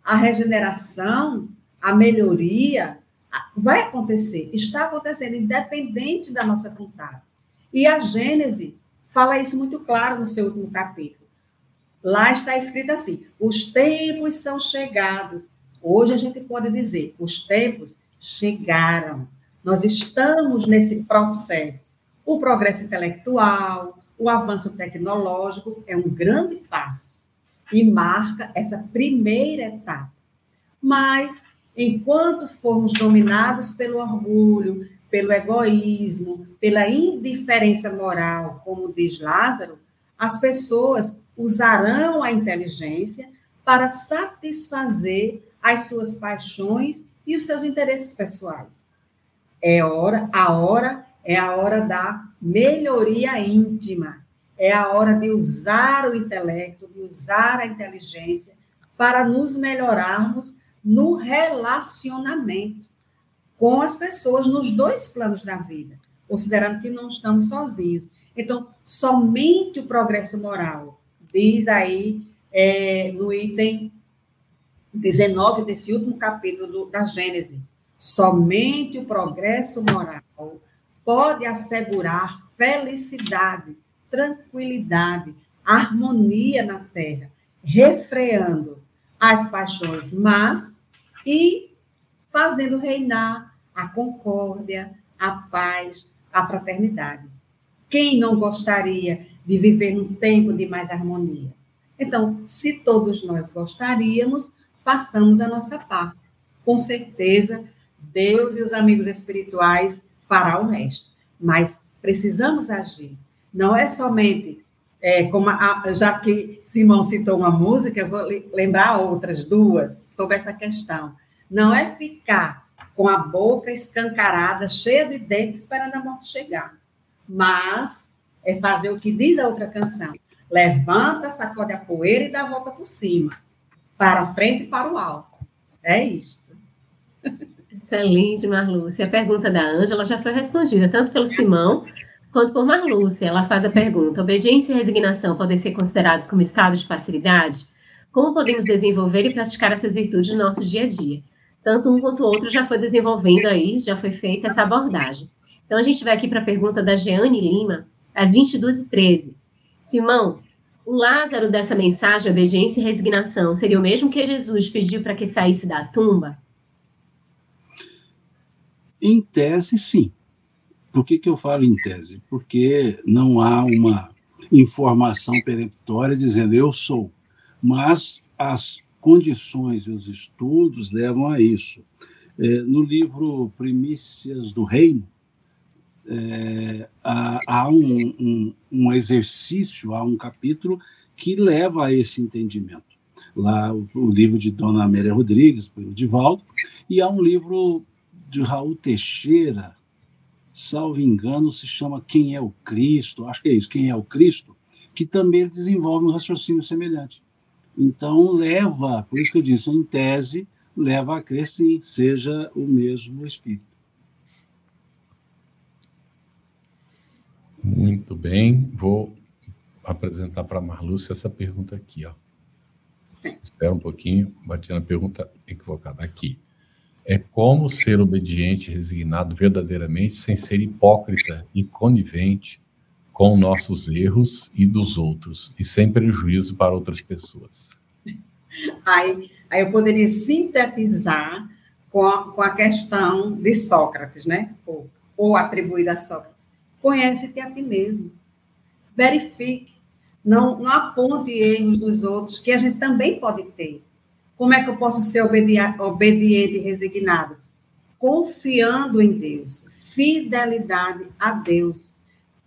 a regeneração, a melhoria vai acontecer, está acontecendo, independente da nossa vontade. E a Gênese fala isso muito claro no seu último capítulo. Lá está escrito assim: os tempos são chegados. Hoje a gente pode dizer: os tempos chegaram. Nós estamos nesse processo. O progresso intelectual, o avanço tecnológico é um grande passo e marca essa primeira etapa. Mas, enquanto formos dominados pelo orgulho, pelo egoísmo, pela indiferença moral, como diz Lázaro, as pessoas usarão a inteligência para satisfazer as suas paixões e os seus interesses pessoais. É hora, a hora é a hora da melhoria íntima. É a hora de usar o intelecto, de usar a inteligência para nos melhorarmos no relacionamento com as pessoas nos dois planos da vida, considerando que não estamos sozinhos. Então, somente o progresso moral diz aí é, no item 19 desse último capítulo do, da Gênese: somente o progresso moral pode assegurar felicidade, tranquilidade, harmonia na terra, refreando as paixões más e fazendo reinar a concórdia, a paz, a fraternidade. Quem não gostaria de viver num tempo de mais harmonia. Então, se todos nós gostaríamos, façamos a nossa parte. Com certeza, Deus e os amigos espirituais fará o resto. Mas precisamos agir. Não é somente, é, como a, já que Simão citou uma música, eu vou lembrar outras duas sobre essa questão. Não é ficar com a boca escancarada, cheia de dentes, esperando a morte chegar. Mas é fazer o que diz a outra canção. Levanta, sacode a poeira e dá a volta por cima. Para frente e para o alto. É isto. Excelente, Marlúcia. A pergunta da Ângela já foi respondida, tanto pelo Simão quanto por Marlúcia. Ela faz a pergunta: obediência e resignação podem ser considerados como estado de facilidade? Como podemos desenvolver e praticar essas virtudes no nosso dia a dia? Tanto um quanto o outro já foi desenvolvendo aí, já foi feita essa abordagem. Então, a gente vai aqui para a pergunta da Jeane Lima, às 22h13. Simão, o Lázaro dessa mensagem, obediência e resignação, seria o mesmo que Jesus pediu para que saísse da tumba? Em tese, sim. Por que, que eu falo em tese? Porque não há uma informação peremptória dizendo eu sou, mas as condições e os estudos levam a isso. É, no livro Primícias do Reino, é, há, um, um, um, exercício, há um capítulo que leva a esse entendimento. Lá, o, o livro de Dona Amélia Rodrigues, pelo Divaldo, e há um livro de Raul Teixeira, salvo engano, se chama Quem é o Cristo, acho que é isso, Quem é o Cristo, que também desenvolve um raciocínio semelhante. Então, leva, por isso que eu disse, em tese, leva a crer sim, seja o mesmo Espírito. Muito bem, vou apresentar para a Marlúcia essa pergunta aqui. Ó. Sim. Espera um pouquinho, bati na pergunta equivocada aqui é como ser obediente resignado verdadeiramente sem ser hipócrita e conivente com nossos erros e dos outros, e sem prejuízo para outras pessoas. Aí, aí eu poderia sintetizar com a, com a questão de Sócrates, né? Ou, ou atribuída a Sócrates. Conhece-te a ti mesmo. Verifique. Não, não aponte erros dos outros, que a gente também pode ter. Como é que eu posso ser obediente e resignado? Confiando em Deus, fidelidade a Deus,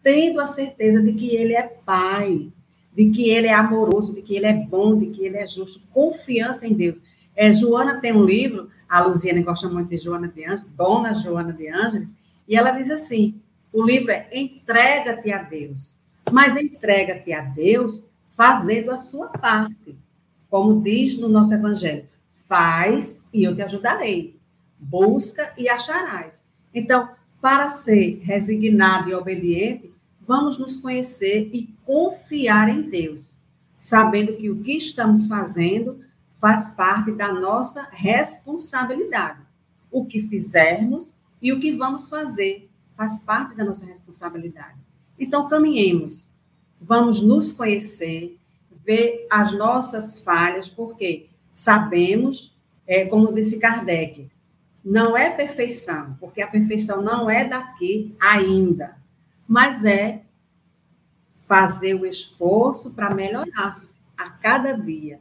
tendo a certeza de que Ele é Pai, de que Ele é amoroso, de que Ele é bom, de que Ele é justo, confiança em Deus. É, Joana tem um livro, a Luziane gosta muito de Joana de Ângeles, Dona Joana de Ângeles, e ela diz assim: o livro é Entrega-te a Deus, mas entrega-te a Deus fazendo a sua parte. Como diz no nosso Evangelho, faz e eu te ajudarei, busca e acharás. Então, para ser resignado e obediente, vamos nos conhecer e confiar em Deus, sabendo que o que estamos fazendo faz parte da nossa responsabilidade. O que fizermos e o que vamos fazer faz parte da nossa responsabilidade. Então, caminhemos, vamos nos conhecer, ver as nossas falhas, porque sabemos, é, como disse Kardec, não é perfeição, porque a perfeição não é daqui ainda, mas é fazer o esforço para melhorar-se a cada dia,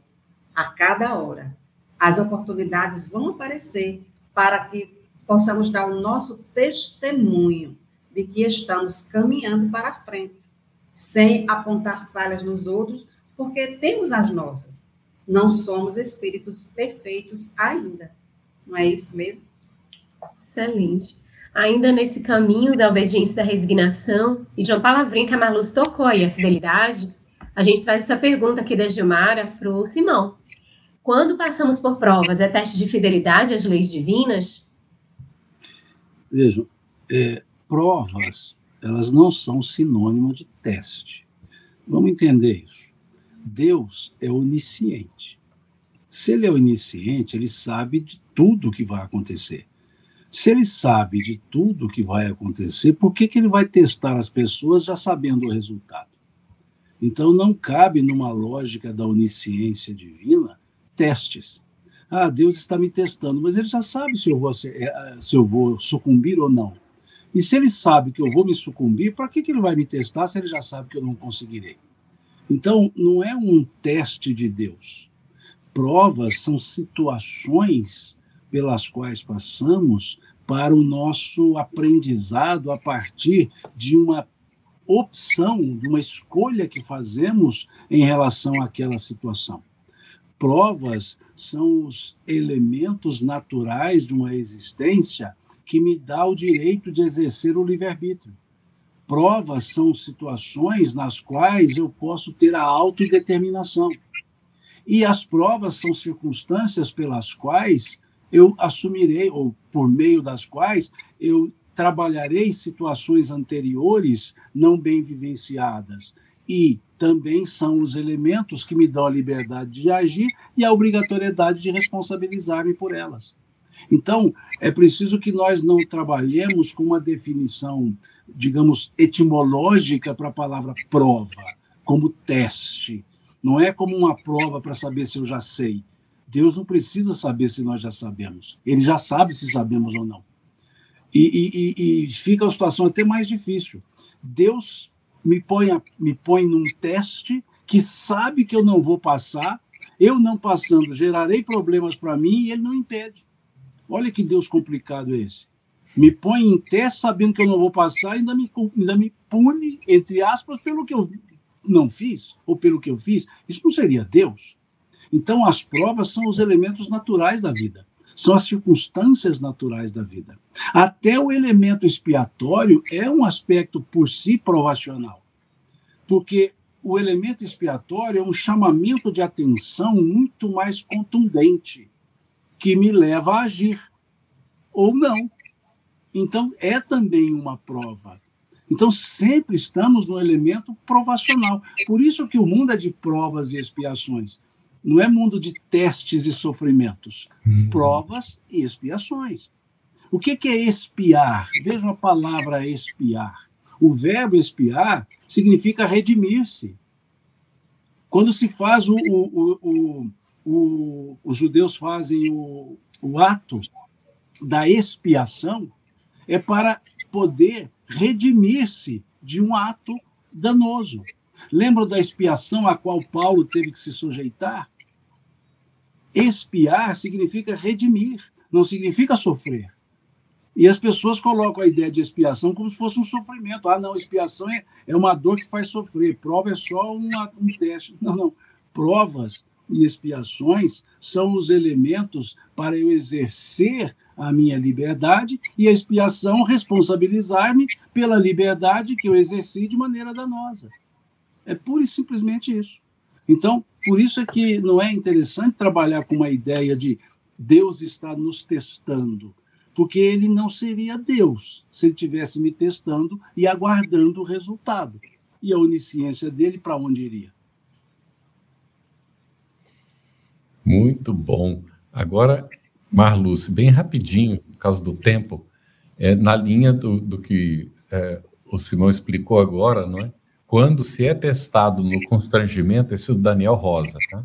a cada hora. As oportunidades vão aparecer para que possamos dar o nosso testemunho de que estamos caminhando para frente, sem apontar falhas nos outros, porque temos as nossas. Não somos espíritos perfeitos ainda. Não é isso mesmo? Excelente. Ainda nesse caminho da obediência da resignação, e de uma palavrinha que a Marluz tocou aí, a fidelidade, a gente traz essa pergunta aqui da Gilmara para o Simão. Quando passamos por provas, é teste de fidelidade às leis divinas? Vejam, é, provas, elas não são sinônimo de teste. Vamos entender isso. Deus é onisciente. Se ele é onisciente, ele sabe de tudo o que vai acontecer. Se ele sabe de tudo o que vai acontecer, por que, que ele vai testar as pessoas já sabendo o resultado? Então, não cabe numa lógica da onisciência divina testes. Ah, Deus está me testando, mas ele já sabe se eu vou, se eh, eu vou sucumbir ou não. E se ele sabe que eu vou me sucumbir, para que, que ele vai me testar se ele já sabe que eu não conseguirei? Então, não é um teste de Deus. Provas são situações pelas quais passamos para o nosso aprendizado a partir de uma opção, de uma escolha que fazemos em relação àquela situação. Provas são os elementos naturais de uma existência que me dá o direito de exercer o livre-arbítrio. Provas são situações nas quais eu posso ter a autodeterminação. E as provas são circunstâncias pelas quais eu assumirei, ou por meio das quais eu trabalharei situações anteriores não bem vivenciadas. E também são os elementos que me dão a liberdade de agir e a obrigatoriedade de responsabilizar-me por elas. Então, é preciso que nós não trabalhemos com uma definição digamos, etimológica para a palavra prova, como teste. Não é como uma prova para saber se eu já sei. Deus não precisa saber se nós já sabemos. Ele já sabe se sabemos ou não. E, e, e fica a situação até mais difícil. Deus me põe, a, me põe num teste que sabe que eu não vou passar, eu não passando, gerarei problemas para mim e ele não impede. Olha que Deus complicado é esse. Me põe em teste sabendo que eu não vou passar e ainda me, ainda me pune, entre aspas, pelo que eu não fiz ou pelo que eu fiz. Isso não seria Deus. Então, as provas são os elementos naturais da vida, são as circunstâncias naturais da vida. Até o elemento expiatório é um aspecto por si provacional, porque o elemento expiatório é um chamamento de atenção muito mais contundente, que me leva a agir, ou não. Então, é também uma prova. Então, sempre estamos no elemento provacional. Por isso que o mundo é de provas e expiações. Não é mundo de testes e sofrimentos. Uhum. Provas e expiações. O que é expiar? Veja a palavra expiar. O verbo expiar significa redimir-se. Quando se faz o, o, o, o, os judeus fazem o, o ato da expiação, é para poder redimir-se de um ato danoso. Lembra da expiação a qual Paulo teve que se sujeitar? Expiar significa redimir, não significa sofrer. E as pessoas colocam a ideia de expiação como se fosse um sofrimento. Ah, não, expiação é, é uma dor que faz sofrer, prova é só uma, um teste. Não, não. Provas e expiações são os elementos para eu exercer a minha liberdade e a expiação responsabilizar-me pela liberdade que eu exerci de maneira danosa. É pura e simplesmente isso. Então, por isso é que não é interessante trabalhar com uma ideia de Deus está nos testando, porque ele não seria Deus se ele estivesse me testando e aguardando o resultado. E a onisciência dele para onde iria? Muito bom. Agora, Marluce, bem rapidinho, por causa do tempo, é, na linha do, do que é, o Simão explicou agora, não é? Quando se é testado no constrangimento, esse é o Daniel Rosa, tá?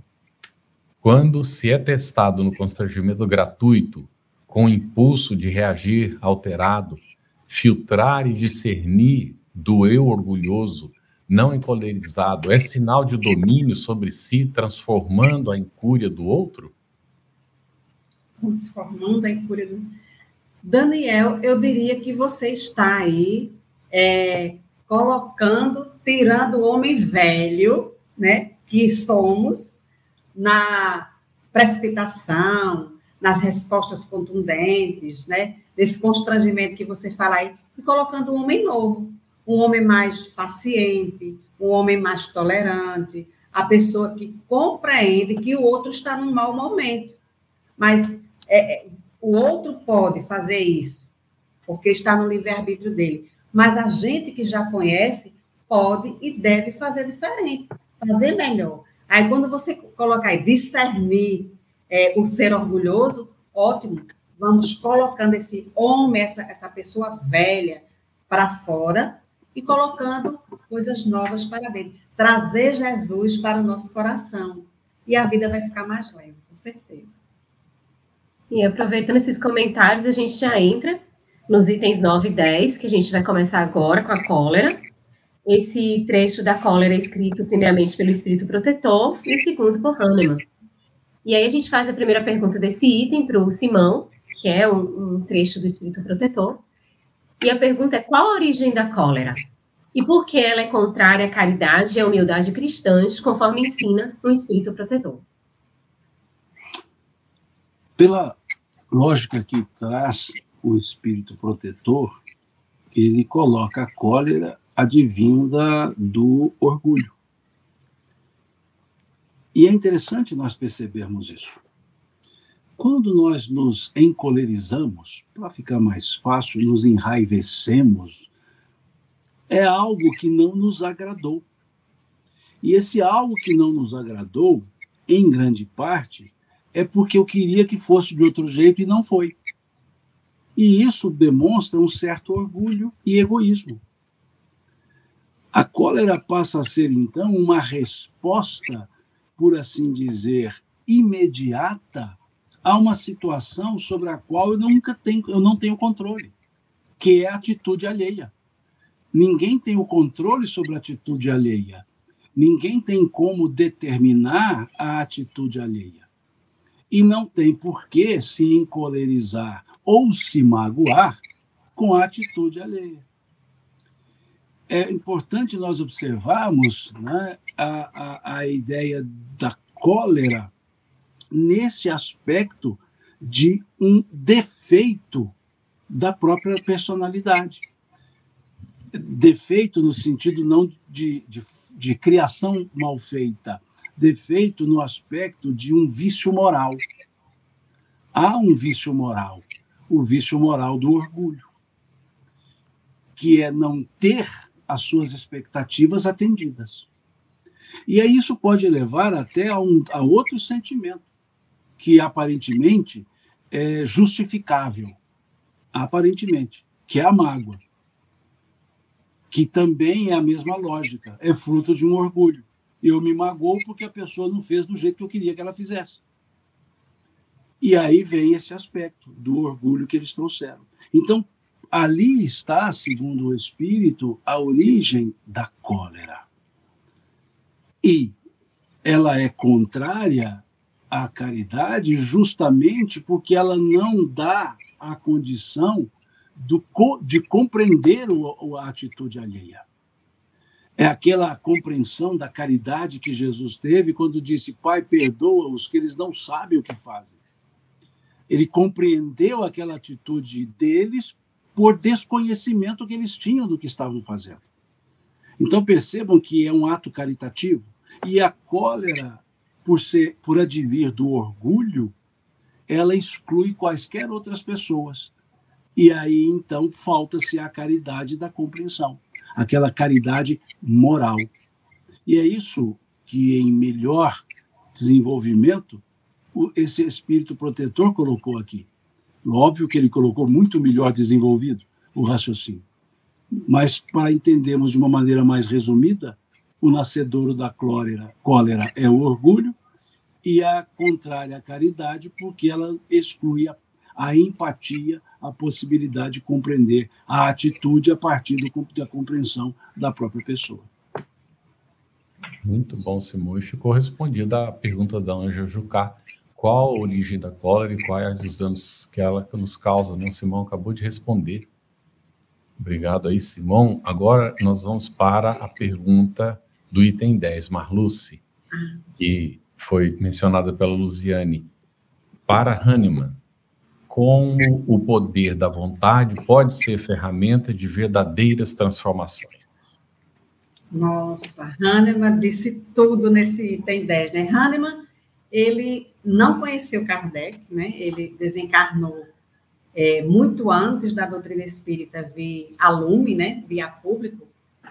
Quando se é testado no constrangimento gratuito, com o impulso de reagir alterado, filtrar e discernir do eu orgulhoso, não encolerizado, é sinal de domínio sobre si, transformando a incúria do outro? Transformando a incúria do Daniel, eu diria que você está aí é, colocando tirando o homem velho, né, que somos, na precipitação, nas respostas contundentes, né, nesse constrangimento que você fala aí, e colocando um homem novo, um homem mais paciente, um homem mais tolerante, a pessoa que compreende que o outro está num mau momento. Mas é, é o outro pode fazer isso, porque está no livre-arbítrio dele. Mas a gente que já conhece pode e deve fazer diferente, fazer melhor. Aí, quando você colocar aí, discernir é, o ser orgulhoso, ótimo, vamos colocando esse homem, essa, essa pessoa velha para fora e colocando coisas novas para dentro. Trazer Jesus para o nosso coração. E a vida vai ficar mais leve, com certeza. E aproveitando esses comentários, a gente já entra nos itens 9 e 10, que a gente vai começar agora com a cólera. Esse trecho da cólera é escrito primeiramente pelo Espírito Protetor e segundo por Hahnemann. E aí a gente faz a primeira pergunta desse item para o Simão, que é um, um trecho do Espírito Protetor. E a pergunta é: qual a origem da cólera? E por que ela é contrária à caridade e à humildade cristãs, conforme ensina o Espírito Protetor? Pela lógica que traz o Espírito Protetor, ele coloca a cólera advinda do orgulho. E é interessante nós percebermos isso. Quando nós nos encolerizamos, para ficar mais fácil, nos enraivecemos, é algo que não nos agradou. E esse algo que não nos agradou, em grande parte, é porque eu queria que fosse de outro jeito e não foi. E isso demonstra um certo orgulho e egoísmo. A cólera passa a ser, então, uma resposta, por assim dizer, imediata a uma situação sobre a qual eu nunca tenho, eu não tenho controle. que é a atitude alheia. Ninguém tem o controle sobre a atitude alheia. Ninguém tem como determinar a atitude alheia. E não tem por que se encolerizar ou se magoar com a atitude alheia. É importante nós observarmos né, a, a, a ideia da cólera nesse aspecto de um defeito da própria personalidade. Defeito no sentido não de, de, de criação mal feita, defeito no aspecto de um vício moral. Há um vício moral, o vício moral do orgulho, que é não ter as suas expectativas atendidas. E aí isso pode levar até a, um, a outro sentimento, que aparentemente é justificável, aparentemente, que é a mágoa, que também é a mesma lógica, é fruto de um orgulho. Eu me magoo porque a pessoa não fez do jeito que eu queria que ela fizesse. E aí vem esse aspecto do orgulho que eles trouxeram. Então, ali está, segundo o Espírito, a origem da cólera. E ela é contrária à caridade justamente porque ela não dá a condição do, de compreender o, a atitude alheia. É aquela compreensão da caridade que Jesus teve quando disse: Pai, perdoa-os, que eles não sabem o que fazem. Ele compreendeu aquela atitude deles por desconhecimento que eles tinham do que estavam fazendo. Então percebam que é um ato caritativo e a cólera, por ser por advir do orgulho, ela exclui quaisquer outras pessoas. E aí então falta-se a caridade da compreensão, aquela caridade moral. E é isso que em melhor desenvolvimento esse espírito protetor colocou aqui. Óbvio que ele colocou muito melhor desenvolvido o raciocínio. Mas para entendermos de uma maneira mais resumida, o nascedouro da cólera, cólera é o orgulho e a contrária a caridade, porque ela exclui a, a, empatia, a possibilidade de compreender a atitude a partir do, da compreensão da própria pessoa. Muito bom, Simão. E ficou respondida a pergunta da Anja Jucá. Qual a origem da cólera e quais os danos que ela nos causa? Né? O Simão acabou de responder. Obrigado aí, Simão. Agora nós vamos para a pergunta do item 10, Marluce, que foi mencionada pela Luziane, para Hahnemann, como o poder da vontade pode ser ferramenta de verdadeiras transformações? Nossa, Hahnemann disse tudo nesse item 10, né? Hahnemann, ele não conheceu Kardec, né? Ele desencarnou é, muito antes da doutrina espírita vir a lume, né? Via público.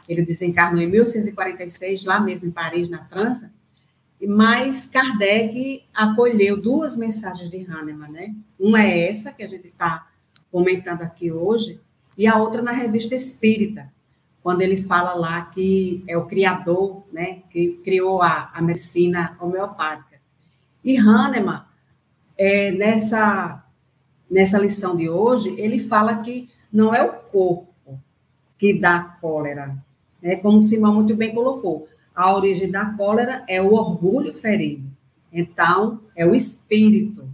Ele desencarnou em 1846, lá mesmo em Paris, na França. Mas Kardec acolheu duas mensagens de Hahnemann, né? Uma é essa, que a gente está comentando aqui hoje, e a outra na Revista Espírita, quando ele fala lá que é o criador, né, que criou a, a medicina homeopática. E Hahnemann, é, nessa, nessa lição de hoje, ele fala que não é o corpo que dá cólera, né, como Simão muito bem colocou, a origem da cólera é o orgulho ferido. Então, é o espírito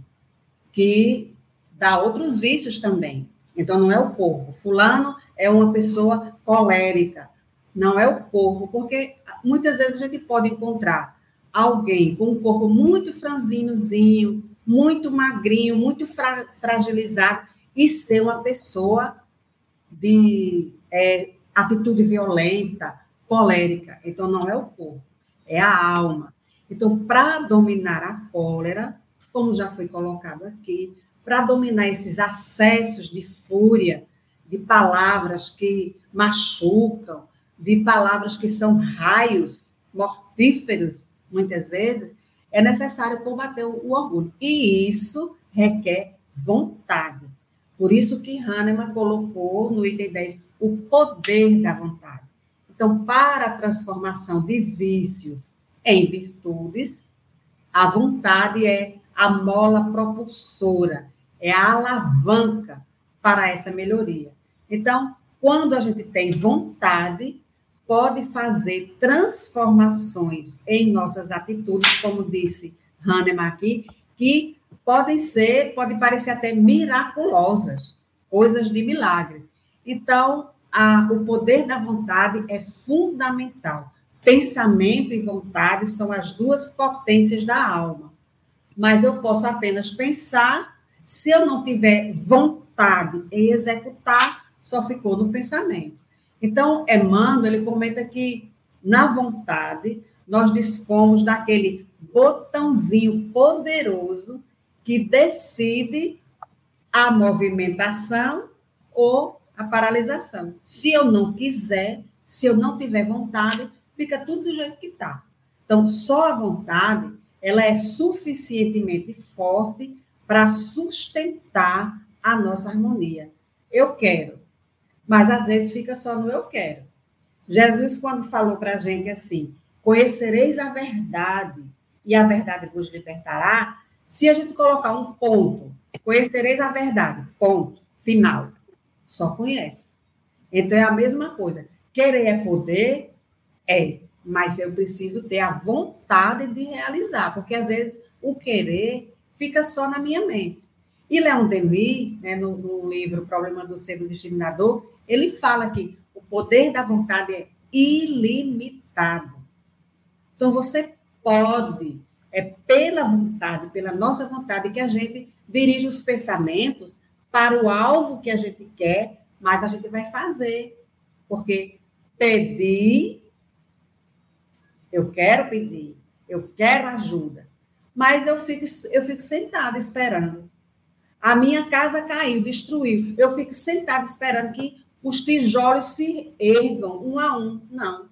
que dá outros vícios também. Então, não é o corpo. Fulano é uma pessoa colérica. Não é o corpo, porque muitas vezes a gente pode encontrar alguém com um corpo muito franzinozinho, muito magrinho, muito fra fragilizado, e ser uma pessoa de é, atitude violenta, colérica. Então, não é o corpo, é a alma. Então, para dominar a cólera, como já foi colocado aqui, para dominar esses acessos de fúria, de palavras que machucam, de palavras que são raios mortíferos, muitas vezes, é necessário combater o orgulho. E isso requer vontade. Por isso que Hahnemann colocou no item 10 o poder da vontade. Então, para a transformação de vícios em virtudes, a vontade é a mola propulsora, é a alavanca para essa melhoria. Então, quando a gente tem vontade, pode fazer transformações em nossas atitudes, como disse Hahnemann aqui, que podem ser, podem parecer até miraculosas, coisas de milagres. Então, a, o poder da vontade é fundamental. Pensamento e vontade são as duas potências da alma. Mas eu posso apenas pensar, se eu não tiver vontade em executar, só ficou no pensamento. Então, Emmanuel, ele comenta que na vontade nós dispomos daquele botãozinho poderoso que decide a movimentação ou a paralisação. Se eu não quiser, se eu não tiver vontade, fica tudo do jeito que está. Então, só a vontade, ela é suficientemente forte para sustentar a nossa harmonia. Eu quero, mas às vezes fica só no eu quero. Jesus, quando falou para a gente assim, conhecereis a verdade e a verdade vos libertará, se a gente colocar um ponto, conhecereis a verdade, ponto, final, só conhece. Então é a mesma coisa. Querer é poder, é, mas eu preciso ter a vontade de realizar, porque às vezes o querer fica só na minha mente. E Leon Denis, né, no, no livro Problema do Ser do Discriminador, ele fala que o poder da vontade é ilimitado. Então você pode, é pela vontade, pela nossa vontade, que a gente dirige os pensamentos para o alvo que a gente quer, mas a gente vai fazer. Porque pedir eu quero pedir, eu quero ajuda, mas eu fico, eu fico sentada esperando. A minha casa caiu, destruiu. Eu fico sentada esperando que os tijolos se ergam um a um. Não.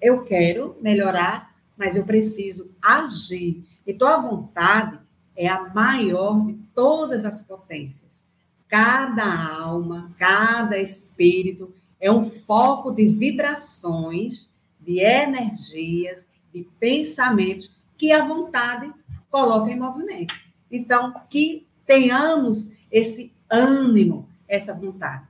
Eu quero melhorar, mas eu preciso agir. Então, a vontade é a maior de todas as potências. Cada alma, cada espírito é um foco de vibrações de energias, de pensamentos que a vontade coloca em movimento. Então, que tenhamos esse ânimo, essa vontade.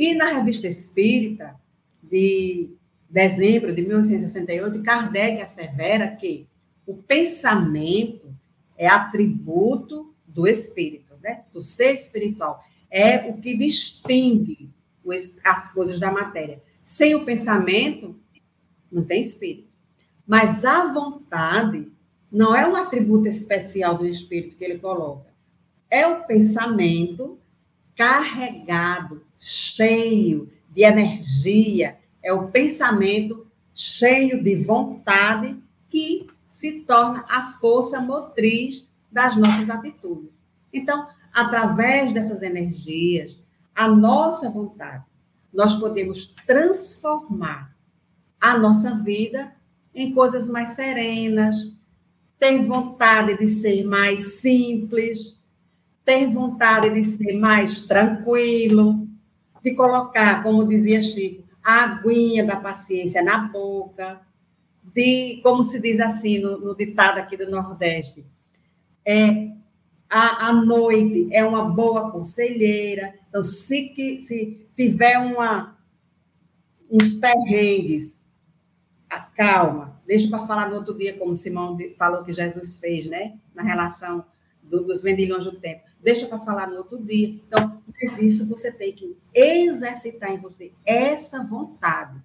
E na revista Espírita, de dezembro de 1968, Kardec assevera que o pensamento é atributo do espírito, né? do ser espiritual. É o que distingue as coisas da matéria. Sem o pensamento, não tem espírito. Mas a vontade não é um atributo especial do espírito que ele coloca. É o pensamento carregado, cheio de energia, é o pensamento cheio de vontade que se torna a força motriz das nossas atitudes. Então, através dessas energias, a nossa vontade, nós podemos transformar a nossa vida em coisas mais serenas, ter vontade de ser mais simples, ter vontade de ser mais tranquilo, de colocar, como dizia Chico, a aguinha da paciência na boca, de, como se diz assim no, no ditado aqui do Nordeste, é, a, a noite é uma boa conselheira. Então, se, que, se tiver uma, uns perrengues calma, deixa para falar no outro dia, como Simão falou que Jesus fez, né? Na relação do, dos vendilhões do tempo. Deixa para falar no outro dia. Então, mas isso você tem que exercitar em você essa vontade.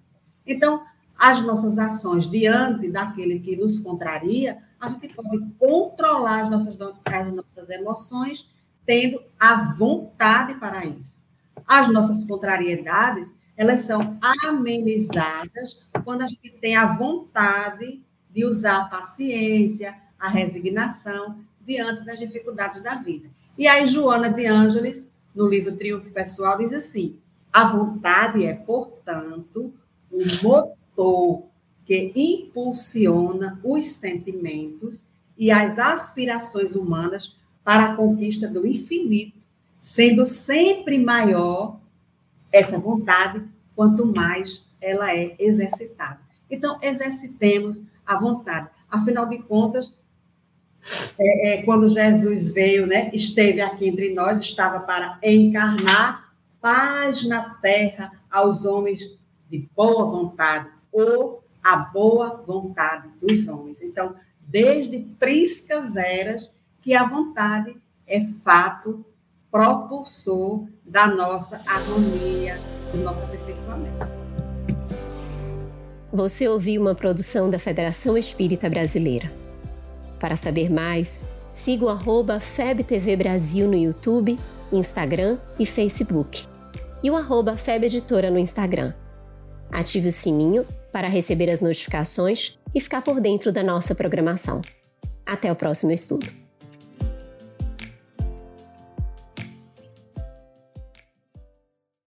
Então, as nossas ações diante daquele que nos contraria, a gente pode controlar as nossas, as nossas emoções tendo a vontade para isso. As nossas contrariedades, elas são amenizadas quando a gente tem a vontade de usar a paciência, a resignação diante das dificuldades da vida. E aí, Joana de Ângeles, no livro Triunfo Pessoal, diz assim: a vontade é, portanto, o motor que impulsiona os sentimentos e as aspirações humanas para a conquista do infinito, sendo sempre maior essa vontade, quanto mais ela é exercitada. Então, exercitemos a vontade. Afinal de contas, é, é, quando Jesus veio, né, esteve aqui entre nós, estava para encarnar paz na terra aos homens de boa vontade, ou a boa vontade dos homens. Então, desde priscas eras, que a vontade é fato propulsor da nossa harmonia, do nosso aperfeiçoamento. Você ouviu uma produção da Federação Espírita Brasileira. Para saber mais, siga o arroba FebTV Brasil no YouTube, Instagram e Facebook. E o arroba FebEditora no Instagram. Ative o sininho para receber as notificações e ficar por dentro da nossa programação. Até o próximo estudo!